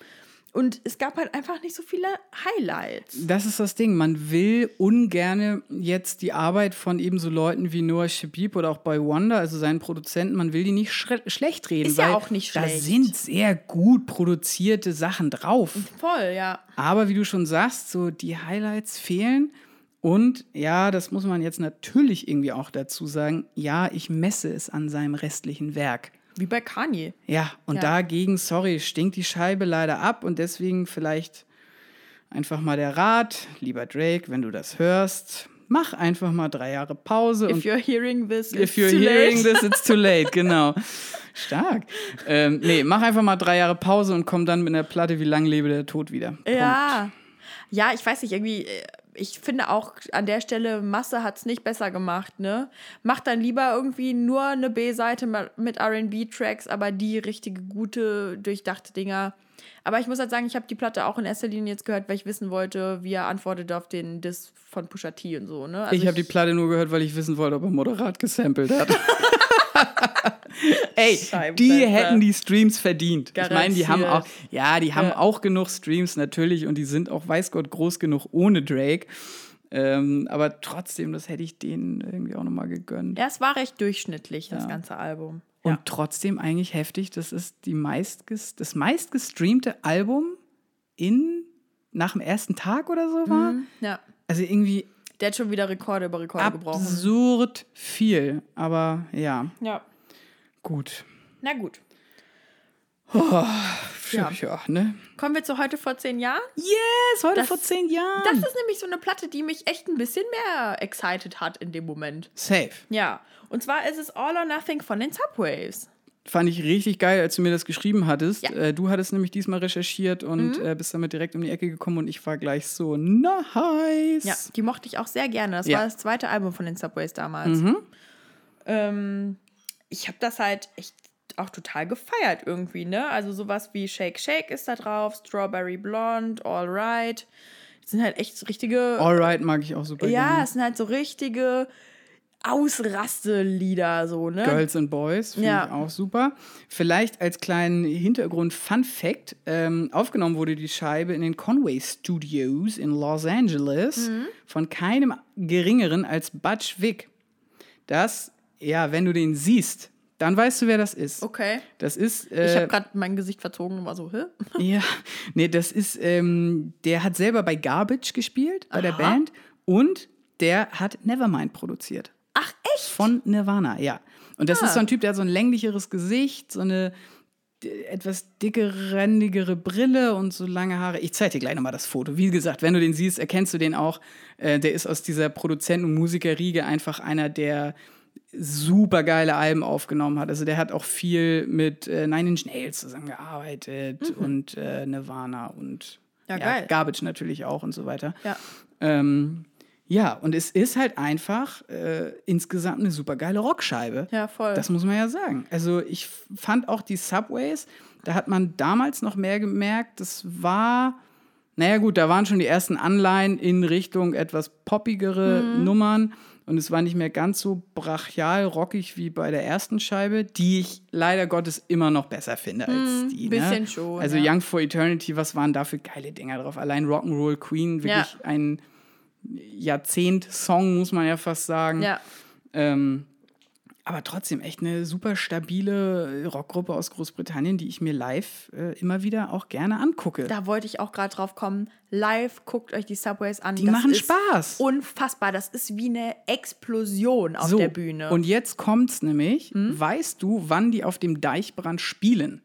Und es gab halt einfach nicht so viele Highlights. Das ist das Ding. Man will ungerne jetzt die Arbeit von eben so Leuten wie Noah Shabib oder auch Boy Wonder, also seinen Produzenten, man will die nicht schlecht reden. Ist ja auch nicht Da schlecht. sind sehr gut produzierte Sachen drauf. Voll, ja. Aber wie du schon sagst, so die Highlights fehlen. Und ja, das muss man jetzt natürlich irgendwie auch dazu sagen. Ja, ich messe es an seinem restlichen Werk. Wie bei Kanye. Ja, und Ja. dagegen, sorry, stinkt die Scheibe leider ab und deswegen vielleicht einfach mal der Rat, lieber Drake, wenn du das hörst, mach einfach mal drei Jahre Pause If you're hearing this, if it's you're too hearing late. this, it's too late, genau. Stark. Ähm, nee, mach einfach mal drei Jahre Pause und komm dann mit einer Platte wie Lang lebe der Tod wieder. Punkt. Ja. Ja, ich weiß nicht, irgendwie, äh, ich finde auch an der Stelle, Masse hat es nicht besser gemacht, ne? Mach dann lieber irgendwie nur eine B-Seite mit RB-Tracks, aber die richtige, gute, durchdachte Dinger. Aber ich muss halt sagen, ich habe die Platte auch in erster Linie jetzt gehört, weil ich wissen wollte, wie er antwortet auf den Diss von Pusha T und so, ne? Also ich habe die Platte nur gehört, weil ich wissen wollte, ob er moderat gesampelt hat. Ey, die hätten die Streams verdient. Ich meine, die haben auch, Garantiert. ja, die haben Ja. auch genug Streams natürlich und die sind auch, weiß Gott, groß genug ohne Drake. Ähm, aber trotzdem, das hätte ich denen irgendwie auch nochmal gegönnt. Ja, es war recht durchschnittlich, das Ja. ganze Album. Und trotzdem eigentlich heftig, das ist die meistges das meistgestreamte Album in nach dem ersten Tag oder so war. Ja. Also irgendwie Der hat schon wieder Rekorde über Rekorde gebrochen. absurd viel. Aber ja, Ja. gut. Na gut. Ja, ja ne? Kommen wir zu heute vor zehn Jahren? Yes, heute Das- vor zehn Jahren. Das ist nämlich so eine Platte, die mich echt ein bisschen mehr excited hat in dem Moment. Safe. Ja. Und zwar ist es All or Nothing von den Subwaves. Fand ich richtig geil, als du mir das geschrieben hattest. Ja. Äh, du hattest nämlich diesmal recherchiert und äh, bist damit direkt um die Ecke gekommen und ich war gleich so nice. Ja, die mochte ich auch sehr gerne. Das Ja. Mhm. war das zweite Album von den Subways damals. Ähm, ich habe das halt echt auch total gefeiert irgendwie, ne? Also sowas wie Shake Shake ist da drauf, Strawberry Blonde, All Right. Das sind halt echt so richtige. Alright mag ich auch super ja, gerne. es sind halt so richtige Ausraste-Lieder, so, ne? Girls and Boys finde Ja. ich auch super. Vielleicht als kleinen Hintergrund-Fun-Fact: ähm, Aufgenommen wurde die Scheibe in den Conway Studios in Los Angeles Mhm. von keinem geringeren als Butch Vig. Das, ja, wenn du den siehst, dann weißt du, wer das ist. Okay. Das ist. Ich Äh, habe gerade mein Gesicht verzogen und war so, hä? ja, nee, das ist, ähm, der hat selber bei Garbage gespielt, bei der Aha. Band. Und der hat Nevermind produziert. Ach, echt? Von Nirvana, ja. Und das Ah. ist so ein Typ, der hat so ein länglicheres Gesicht, so eine etwas dicke, rändigere Brille und so lange Haare. Ich zeige dir gleich nochmal das Foto. Wie gesagt, wenn du den siehst, erkennst du den auch. Äh, der ist aus dieser Produzenten- und Musikerriege einfach einer, der super geile Alben aufgenommen hat. Also der hat auch viel mit äh, Nine Inch Nails zusammengearbeitet und äh, Nirvana und Mhm. Ja, geil. Garbage natürlich auch und so weiter. Ja. Ähm, ja, und es ist halt einfach äh, insgesamt eine super geile Rockscheibe. Ja, voll. Das muss man ja sagen. Also ich fand auch die Subways, da hat man damals noch mehr gemerkt, das war, naja gut, da waren schon die ersten Anleihen in Richtung etwas poppigere Mhm. Nummern und es war nicht mehr ganz so brachial rockig wie bei der ersten Scheibe, die ich leider Gottes immer noch besser finde als die. Mhm, bisschen ne? schon, Also ja. Young for Eternity, was waren da für geile Dinger drauf? Allein Rock'n'Roll Queen, wirklich Ja. ein Jahrzehnt-Song, muss man ja fast sagen. ja. Ähm, aber trotzdem echt eine super stabile Rockgruppe aus Großbritannien, die ich mir live äh, immer wieder auch gerne angucke. Da wollte ich auch gerade drauf kommen. Live, guckt euch die Subways an. Die das machen ist Spaß. Unfassbar. Das ist wie eine Explosion auf so, der Bühne. Und jetzt kommt's nämlich. Hm? Weißt du, wann die auf dem Deichbrand spielen?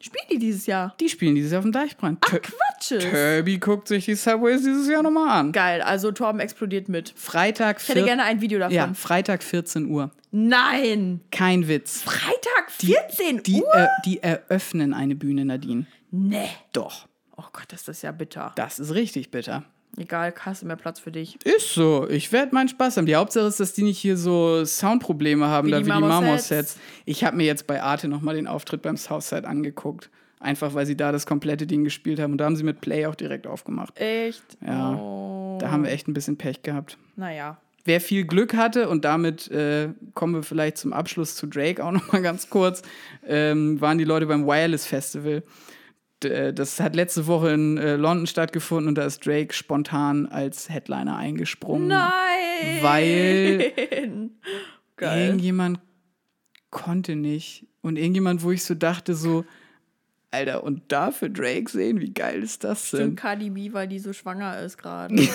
Spielen die dieses Jahr? Die spielen dieses Jahr auf dem Deichbrand. Ach, Quatsches. Kirby guckt sich die Subways dieses Jahr nochmal an. Geil. Also Torben explodiert mit. Freitag, Ich hätte gerne ein Video davon. ja, Freitag 14 Uhr. Nein. Kein Witz. Freitag 14 Die, Uhr? äh, die eröffnen eine Bühne, Nadine. nee. Doch. Oh Gott, ist das ja bitter. Das ist richtig bitter. Egal, hast du mehr Platz für dich. Ist so. Ich werde meinen Spaß haben. Die Hauptsache ist, dass die nicht hier so Soundprobleme haben, Wie da die wie die Marmosets. Marmosets. Ich habe mir jetzt bei Arte nochmal den Auftritt beim Southside angeguckt. Einfach, weil sie da das komplette Ding gespielt haben. Und da haben sie mit Play auch direkt aufgemacht. Echt? Ja. Oh. Da haben wir echt ein bisschen Pech gehabt. Naja. Wer viel Glück hatte, und damit äh, kommen wir vielleicht zum Abschluss zu Drake auch nochmal ganz kurz, ähm, waren die Leute beim Wireless Festival. Äh, das hat letzte Woche in äh, London stattgefunden und da ist Drake spontan als Headliner eingesprungen. Nein. Weil Geil. irgendjemand konnte nicht. Und irgendjemand, wo ich so dachte, so, Alter, und dafür Drake sehen, wie geil ist das denn? Stimmt Cardi B, weil die so schwanger ist gerade.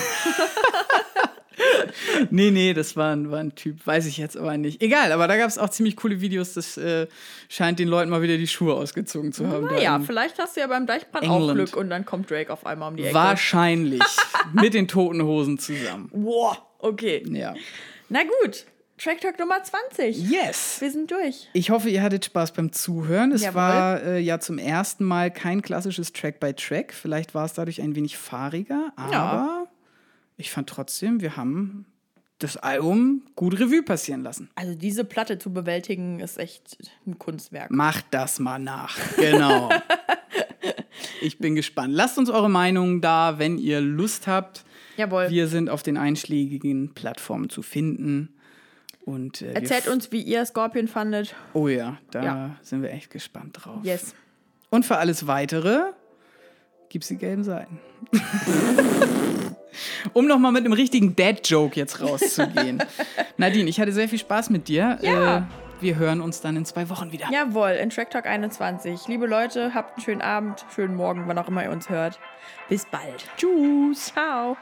Nee, nee, das war ein, war ein Typ, weiß ich jetzt aber nicht. Egal, aber da gab es auch ziemlich coole Videos. Das äh, scheint den Leuten mal wieder die Schuhe ausgezogen zu haben. naja, vielleicht hast du ja beim Deichbrand auch. Glück und dann kommt Drake auf einmal um die Ecke. Wahrscheinlich. mit den toten Hosen zusammen. Wow, okay. Ja. Na gut, Track Talk Nummer 20. Yes! Wir sind durch. Ich hoffe, ihr hattet Spaß beim Zuhören. Es Jawohl. war äh, ja zum ersten Mal kein klassisches Track by Track. Vielleicht war es dadurch ein wenig fahriger, aber Ja. Ich fand trotzdem, wir haben das Album gut Revue passieren lassen. Also diese Platte zu bewältigen ist echt ein Kunstwerk. Macht das mal nach. Genau. ich bin gespannt. Lasst uns eure Meinung da, wenn ihr Lust habt. Jawohl. Wir sind auf den einschlägigen Plattformen zu finden. Und äh, Erzählt uns, wie ihr Scorpion fandet. Oh ja, da Ja. sind wir echt gespannt drauf. Yes. Und für alles weitere gibt's die gelben Seiten. um nochmal mit einem richtigen Dad-Joke jetzt rauszugehen. Nadine, ich hatte sehr viel Spaß mit dir. Ja. Äh, wir hören uns dann in zwei Wochen wieder. Jawohl, in Track Talk 21. Liebe Leute, habt einen schönen Abend, schönen Morgen, wann auch immer ihr uns hört. Bis bald. Tschüss. Ciao.